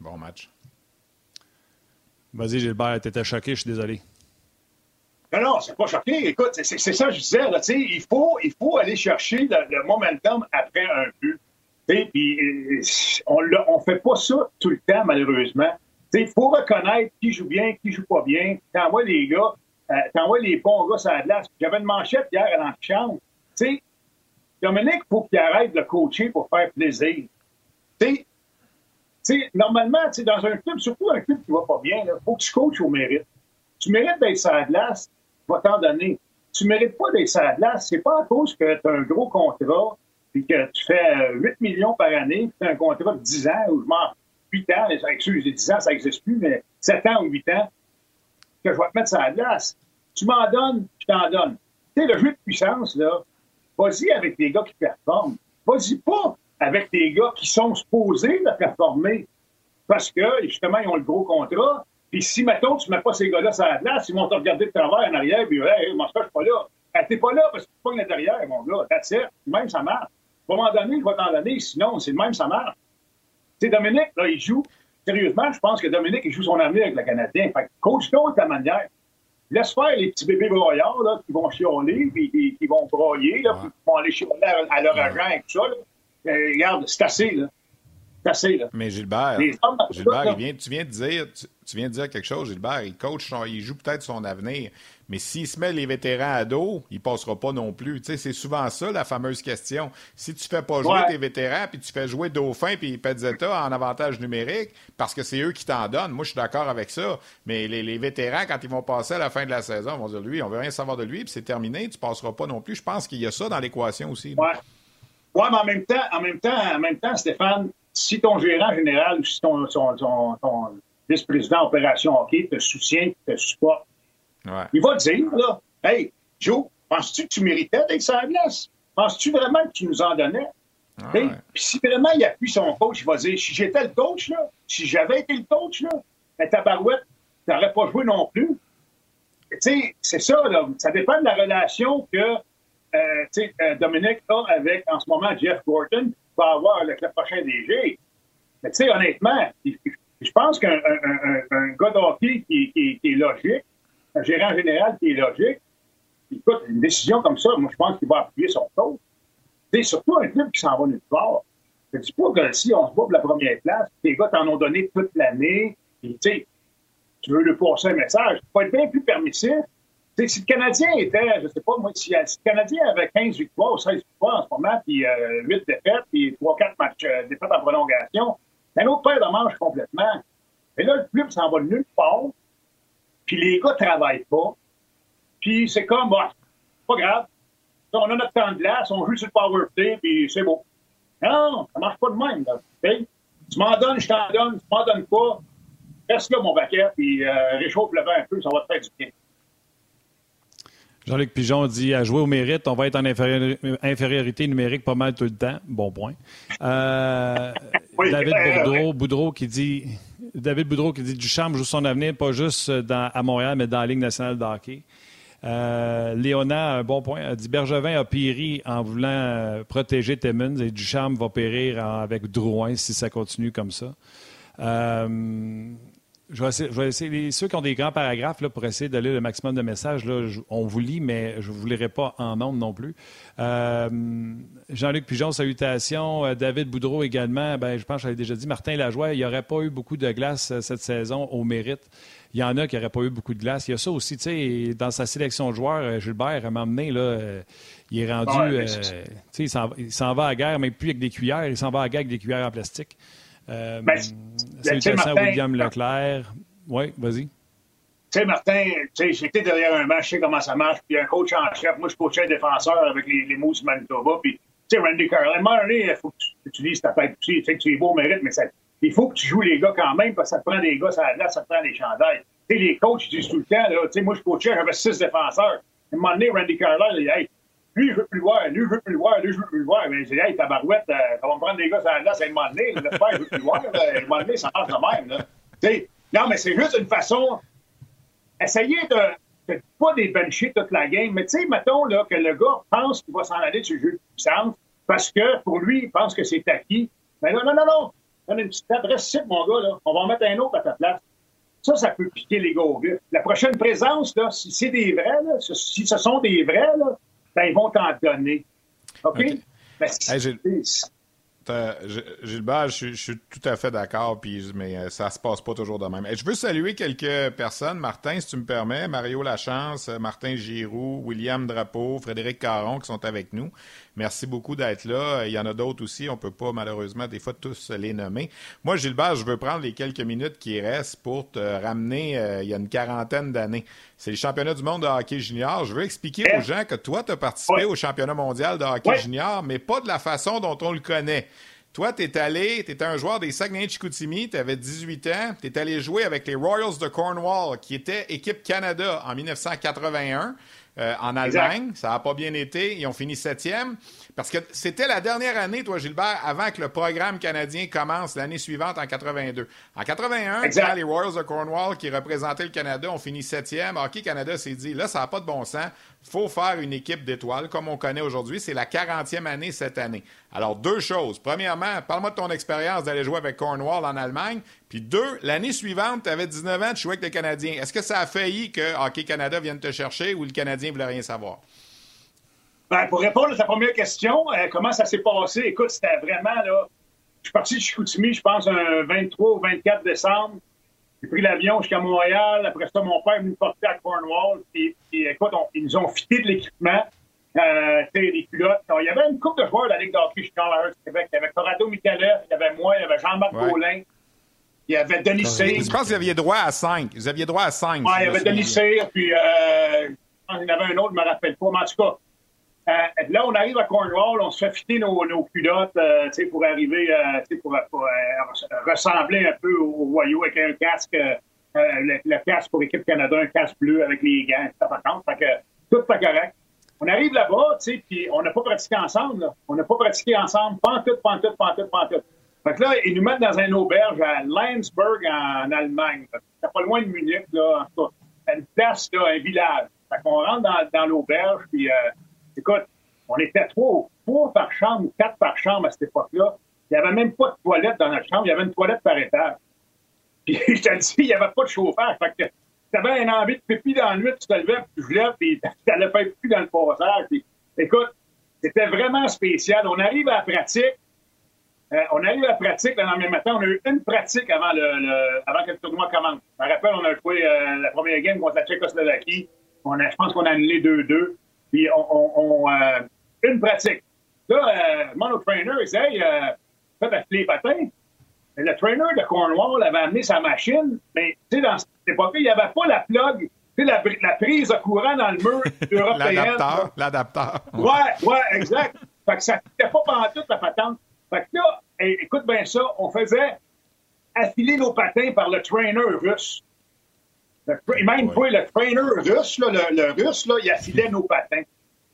Bon match. Vas-y, Gilbert, t'étais choqué, je suis désolé. Non, non, c'est pas choqué. Écoute, c'est- ça que je disais. Là, tu sais, il, faut, il faut aller chercher le, le momentum après un but. Puis euh, on ne on fait pas ça tout le temps, malheureusement. Il faut reconnaître qui joue bien, qui joue pas bien. T'envoies les gars, euh, t'envoies les bons gars sur la glace. J'avais une manchette hier à l'antichambre. Dominique, il faut qu'il arrête de le coacher pour faire plaisir. Tu sais, normalement, dans un club, surtout un club qui va pas bien, il faut que tu coaches au mérite. Tu mérites d'être sur la glace, vais t'en donner. Tu mérites pas d'être sur la glace, c'est pas à cause que tu as un gros contrat, puis que tu fais euh, 8 millions par année, tu as un contrat de 10 ans, ou je m'en 8 ans, excuse, 10 ans, ça n'existe plus, mais 7 ans ou 8 ans, que je vais te mettre sur la glace. Tu m'en donnes, je t'en donne. Tu sais, le jeu de puissance, là, vas-y avec les gars qui performent. Vas-y pas avec les gars qui sont supposés de performer. Parce que, justement, ils ont le gros contrat. Puis si, mettons, tu mets pas ces gars-là sur la glace, ils vont te regarder de travers en arrière, puis, hey, moi, je suis pas là. Ben, t'es pas là parce que tu pognes derrière, mon gars. That's it. Même, ça marche. À un moment donné, je vais t'en donner, sinon, c'est le même, ça marche. Tu sais, Dominique, là, il joue. Sérieusement, je pense que Dominique, il joue son avenir avec le Canadien. Fait que coach-toi de ta manière. Laisse faire les petits bébés broyards, là, qui vont chialer, puis qui vont broyer, là, puis qui vont aller chialer à, à leur agent et tout ça, là. Euh, regarde, c'est assez, là. C'est assez, là. Mais Gilbert, Gilbert, là, il vient, tu viens de dire, tu, tu viens de dire quelque chose, Gilbert. Il coach, son- il joue peut-être son avenir, mais s'il se met les vétérans à dos, il passera pas non plus. Tu sais, c'est souvent ça la fameuse question. Si tu fais pas jouer Ouais. tes vétérans, puis tu fais jouer Dauphin puis Pezzetta en avantage numérique, parce que c'est eux qui t'en donnent. Moi, je suis d'accord avec ça. Mais les, les vétérans, quand ils vont passer à la fin de la saison, ils vont dire lui, on veut rien savoir de lui, puis c'est terminé, tu passeras pas non plus. Je pense qu'il y a ça dans l'équation aussi. Ouais. Ouais, mais en même temps, en même temps, en même temps, Stéphane, si ton gérant général ou si ton, ton, ton- ton vice-président opération hockey te soutient, te supporte, Ouais. il va te dire, là, Hey, Joe, penses-tu que tu méritais d'être sur la? Penses-tu vraiment que tu nous en donnais? Ah ouais. Puis si vraiment il appuie son coach, il va dire si j'étais le coach, là, si j'avais été le coach, là, ben, ta barouette, t'aurais pas joué non plus. Tu sais, c'est ça, là. Ça dépend de la relation que euh, euh, Dominique a avec, en ce moment, Jeff Gorton, qui va avoir le prochain DG. Mais tu sais, honnêtement, je pense qu'un un, un- un- un gars de hockey qui, qui- est logique, un gérant général qui est logique, écoute, une décision comme ça, moi, je pense qu'il va appuyer son. Tu sais, surtout un club qui s'en va nulle part. Je dis pas que si on se bat pour la première place, les gars t'en ont donné toute l'année, tu sais, tu veux lui passer un message, il faut être bien plus permissif. Si le Canadien était, je sais pas, moi, si, le Canadien avait 15 victoires ou 16 victoires en ce moment, puis euh, 8 défaites, puis 3-4 matchs euh, défaites en prolongation, un autre paire de manches complètement. Et là, le club s'en va nulle part, puis les gars travaillent pas, puis c'est comme, bah, pas grave, on a notre temps de glace, on joue sur le power play, puis c'est beau. Non, ça marche pas de même. Là. Tu m'en donnes, je t'en donne. Tu m'en donnes pas. Reste là, mon paquet, puis euh, réchauffe le vent un peu, ça va te faire du bien. Jean-Luc Pigeon dit à jouer au mérite, on va être en infériorité numérique pas mal tout le temps. Bon point. Euh, David Boudreau, Boudreau qui dit David Boudreau qui dit Duchamp joue son avenir pas juste dans, à Montréal, mais dans la Ligue nationale de hockey. Euh, Léona, un bon point, a dit Bergevin a péri en voulant euh, protéger Timmons et Duchamp va périr avec Drouin si ça continue comme ça. Euh, je vais, essayer, ceux qui ont des grands paragraphes là, pour essayer de lire le maximum de messages, là, on vous lit, mais je ne vous lirai pas en nombre non plus. Euh, Jean-Luc Pigeon, salutations. Euh, David Boudreau également. Ben, je pense que j'avais déjà dit, Martin Lajoie, il n'y aurait pas eu beaucoup de glace euh, cette saison au mérite. Il y en a qui n'auraient pas eu beaucoup de glace. Il y a ça aussi, tu sais, dans sa sélection de joueurs, Gilbert, à m'emmener, là, il est rendu, il s'en va à la guerre, mais plus avec des cuillères, il s'en va à la guerre avec des cuillères en plastique. Euh, ben, salutations à William Leclerc. Oui, vas-y. Tu sais, Martin, j'étais derrière un match, je sais comment ça marche, puis un coach en chef, moi, je coachais un défenseur avec les, les Moose Manitoba, puis, tu sais, Randy Carlin, à il faut que tu utilises ta tête aussi, tu sais que tu es beau au mérite, mais ça, il faut que tu joues les gars quand même, parce que ça te prend des gars ça la ça te prend des chandails. Tu sais, les coachs, ils disent tout le temps, là, tu sais, moi, je coachais, j'avais six défenseurs. À un moment donné, Randy Carlin, il dit, hey, lui, je veux plus le voir, lui, je veux plus le voir, lui, je veux plus le voir. Mais j'ai dit, hey, tabarouette, euh, ça va me prendre des gars sur la à un moment donné. Le père, je plus le voir. À ça marche de même. Là. non, mais c'est juste une façon. Essayez de, de pas débencher toute la game. Mais tu sais, mettons là, que le gars pense qu'il va s'en aller de ce jeu de puissance parce que pour lui, il pense que c'est acquis. Mais non, non, non, non. Donne une petite adresse mon gars, là. On va en mettre un autre à ta place. Ça, ça peut piquer les gars La prochaine présence, là, si c'est des vrais, là, si ce sont des vrais, là, ben, ils vont t'en donner. OK? Ben, Gilbert, je, suis tout à fait d'accord, mais euh, ça se passe pas toujours de même. je veux saluer quelques personnes, Martin, si tu me permets, Mario Lachance, Martin Giroux, William Drapeau, Frédéric Caron qui sont avec nous. Merci beaucoup d'être là. Il y en a d'autres aussi. On peut pas, malheureusement, des fois, tous les nommer. Moi, Gilbert, je veux prendre les quelques minutes qui restent pour te ramener euh, il y a une quarantaine d'années. C'est le championnat du monde de hockey junior. Je veux expliquer aux gens que toi, tu as participé au championnat mondial de hockey junior, mais pas de la façon dont on le connaît. Toi, tu es allé, tu étais un joueur des Saguenay-Chicoutimi, tu avais 18 ans, tu es allé jouer avec les Royals de Cornwall, qui était équipe Canada en 1981. Euh, en Allemagne. Ça n'a pas bien été. Ils ont fini septième. Parce que c'était la dernière année, toi, Gilbert, avant que le programme canadien commence l'année suivante en 82. En 81, quand les Royals de Cornwall, qui représentaient le Canada, ont fini septième, Hockey Canada s'est dit, là, ça n'a pas de bon sens faut faire une équipe d'étoiles comme on connaît aujourd'hui. C'est la 40e année cette année. Alors, deux choses. Premièrement, parle-moi de ton expérience d'aller jouer avec Cornwall en Allemagne. Puis deux, l'année suivante, tu avais 19 ans, tu jouais avec les Canadiens. Est-ce que ça a failli que Hockey Canada vienne te chercher ou le Canadien ne voulait rien savoir? Ben, pour répondre à ta première question, euh, comment ça s'est passé? Écoute, c'était vraiment là. Je suis parti de Chicoutimi, je pense, un 23 ou 24 décembre. J'ai pris l'avion jusqu'à Montréal. Après ça, mon père est venu me porter à Cornwall. Puis, écoute, ils nous ont fité de l'équipement. Euh, des culottes. il y avait une couple de joueurs de la Ligue d'hockey junior du Québec. Il y avait Corrado Mikalev, il y avait moi, il y avait Jean-Marc ouais. il y avait Denis Cyr. Je pense que vous aviez droit à cinq. Vous aviez droit à cinq. Oui, il y avait Denis Cyr, puis euh, il y en avait un autre, je ne me rappelle pas. Mais en tout cas, euh, là, on arrive à Cornwall, on se fait fitter nos, nos culottes euh, pour arriver, euh, pour, pour ressembler un peu au Royaux avec un casque, le, casque pour l'équipe Canada, un casque bleu avec les gants, ça que tout pas correct. On arrive là-bas, puis on n'a pas pratiqué ensemble. Là. On n'a pas pratiqué ensemble, pas en tout, pas en tout, pas en tout, pas en tout. Fait que là, ils nous mettent dans une auberge à Landsberg en, Allemagne. C'est pas loin de Munich, là, en tout cas. Une place, un village. Fait qu'on rentre dans, dans l'auberge, puis Écoute, on était trois, trois par chambre ou quatre par chambre à cette époque-là. Il n'y avait même pas de toilette dans notre chambre, il y avait une toilette par étage. Puis je te dis, il n'y avait pas de chauffage. Fait que tu avais une envie de pipi dans la nuit, tu te levais, puis tu lèves, puis tu allais faire pipi dans le passage. écoute, c'était vraiment spécial. On arrive à la pratique. Euh, on arrive à la pratique le lendemain matin. On a eu une pratique avant, le, avant que le tournoi commence. Je me rappelle, on a joué euh, la première game contre la Tchécoslovaquie. On a, je pense qu'on a annulé 2-2. Puis on, on, euh, une pratique. Là, euh, mon trainer, il dit Hey, euh, faites les patins. le trainer de Cornwall avait amené sa machine, mais tu sais, dans cette époque il n'y avait pas la plug, tu sais, la, la, prise de courant dans le mur européen. l'adapteur, l'adapteur. Ouais, ouais, exact. fait que ça n'était pas pendant toute la patente. Fait que là, et, écoute bien ça, on faisait affiler nos patins par le trainer russe. Le, même pas le trainer russe, là, le, le, russe, là, il affilait nos patins.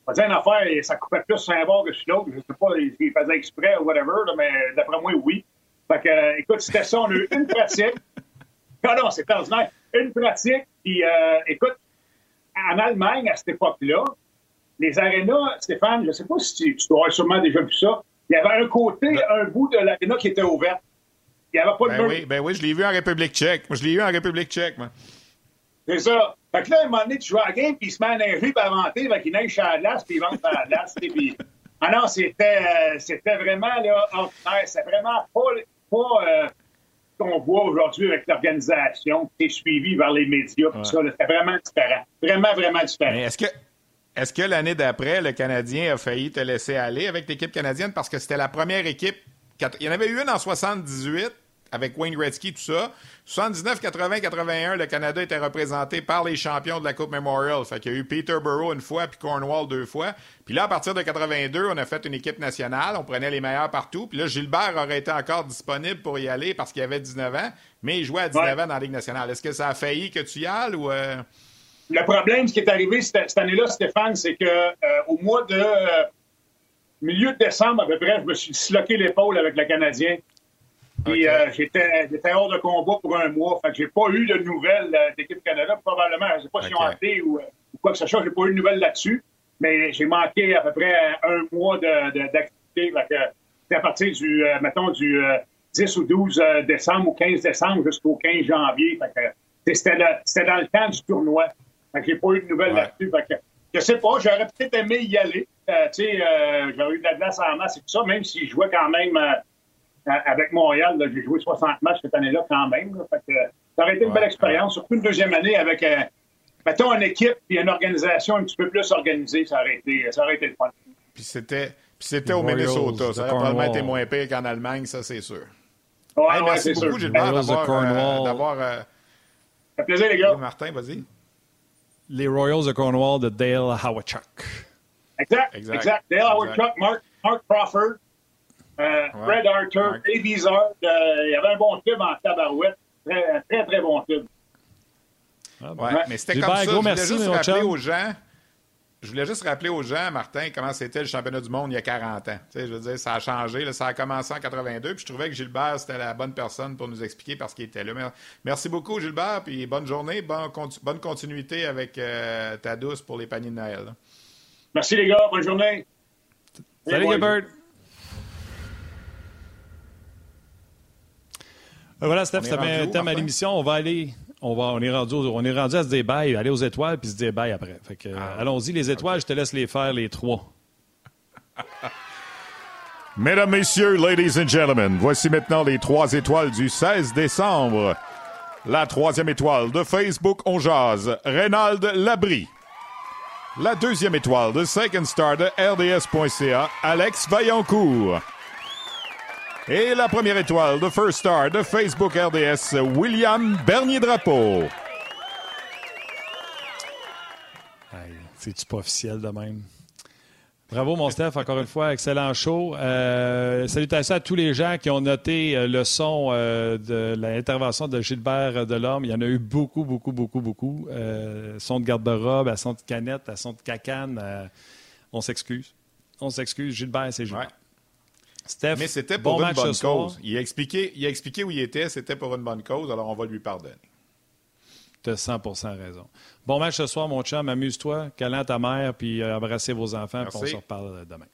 On faisait une affaire, et ça coupait plus sur un bord que sur l'autre. Je sais pas s'il faisait exprès ou whatever, là, mais d'après moi, oui. Fait que, euh, écoute, c'était ça. On a eu une pratique. Non, non, c'est ordinaire. Une pratique. Puis, euh, écoute, en Allemagne, à cette époque-là, les arénas, Stéphane, je ne sais pas si tu, avoir sûrement déjà vu ça, il y avait un côté, un bout de l'aréna qui était ouvert. Il n'y avait pas de ben oui, ben oui, je l'ai vu en République tchèque. Moi, je l'ai vu en République tchèque, moi. C'est ça. Fait que là, à un moment donné, tu joues à game, puis il se met à neiger, puis à vanter, fait qu'il neige à la glace, puis il vente à la glace, puis... Ah non, c'était, euh, c'était vraiment, là. C'est vraiment pas, pas euh, qu'on voit aujourd'hui avec l'organisation qui est suivie vers les médias, tout ça. C'était vraiment différent. Vraiment, vraiment différent. Mais est-ce que, est-ce que l'année d'après, le Canadien a failli te laisser aller avec l'équipe canadienne? Parce que c'était la première équipe. Il y en avait eu une en 78 avec Wayne Gretzky, tout ça. 79, 80, 81, le Canada était représenté par les champions de la Coupe Memorial. Fait qu'il y a eu Peterborough une fois, puis Cornwall deux fois. Puis là, à partir de 82, on a fait une équipe nationale. On prenait les meilleurs partout. Puis là, Gilbert aurait été encore disponible pour y aller parce qu'il avait 19 ans, mais il jouait à 19 ans dans la Ligue nationale. Est-ce que ça a failli que tu y ailles ou... Euh? Le problème, ce qui est arrivé cette, année-là, Stéphane, c'est que euh, au mois de euh, milieu de décembre, à peu près, je me suis disloqué l'épaule avec le Canadien. Puis euh, j'étais, hors de combat pour un mois. Fait que j'ai pas eu de nouvelles d'équipe Canada, probablement. Je sais pas si ont été ou, quoi que ce soit, j'ai pas eu de nouvelles là-dessus. Mais j'ai manqué à peu près un mois d'activité. c'est à partir du, mettons, du 10 ou 12 décembre ou 15 décembre jusqu'au 15 janvier. c'était, dans le temps du tournoi. Fait que j'ai pas eu de nouvelles là-dessus. Fait que, je sais pas, j'aurais peut-être aimé y aller. Euh, tu sais, euh, j'aurais eu de la glace en masse et tout ça, même si je jouais quand même euh, avec Montréal. J'ai joué 60 matchs cette année-là quand même. Fait que, ça aurait été une belle expérience, surtout une deuxième année avec, mettons, une équipe et une organisation un petit peu plus organisée. Ça aurait été, ça aurait été le fun. Puis c'était, puis c'était au Minnesota. Ça aurait probablement été moins pire qu'en Allemagne, ça, c'est sûr. Ouais, hey, merci beaucoup, Gilbert, d'avoir... ça fait plaisir, les gars. Martin, vas-y les Royals de Cornwall de Dale Howachuk. Exact, exact. exact. Dale Howachuk, Mark, Mark Crawford, euh, Fred Arthur, Izard. Euh, il y avait un bon club en tabarouette. Très, très, très bon club. Ah, ouais, mais c'était comme ça. Gros, je merci, juste rappeler aux gens je voulais juste rappeler aux gens, Martin, comment c'était le championnat du monde il y a 40 ans. je veux dire, ça a changé. ça a commencé en 82. Puis je trouvais que Gilbert, c'était la bonne personne pour nous expliquer parce qu'il était là. Merci beaucoup, Gilbert. Puis bonne journée. Bonne, bonne continuité avec euh, ta douce pour les paniers de Noël. Merci, les gars. Bonne journée. Salut, Gilbert. Voilà, Steph, ça met un thème à l'émission. On va aller on, va, on, est rendu, on est rendu à se bye, aller aux étoiles puis se bye après. Fait que, ah. allons-y, les étoiles, je te laisse les faire, les trois. Mesdames, Messieurs, Ladies and Gentlemen, voici maintenant les trois étoiles du 16 décembre. La troisième étoile de Facebook On Jazz, Reynald Labrie. La deuxième étoile de Second Star de RDS.ca, Alex Vaillancourt. Et la première étoile de First Star de Facebook RDS, William Bernier-Drapeau. C'est-tu pas officiel de même? Bravo, mon Steph, encore une fois, excellent show. Euh, salutations à tous les gens qui ont noté euh, le son euh, de l'intervention de Gilbert Delorme. Il y en a eu beaucoup, beaucoup, beaucoup, beaucoup. Euh, son de garde-robe, à son de canette, à son de cacane. on s'excuse. On s'excuse. Gilbert, c'est Gilbert. Mais c'était pour une bonne cause. Il a, expliqué, il a expliqué où il était, c'était pour une bonne cause, alors on va lui pardonner. Tu as 100 raison. Bon match ce soir, mon chum. Amuse-toi, câlin ta mère, puis embrassez vos enfants, puis on se reparle demain.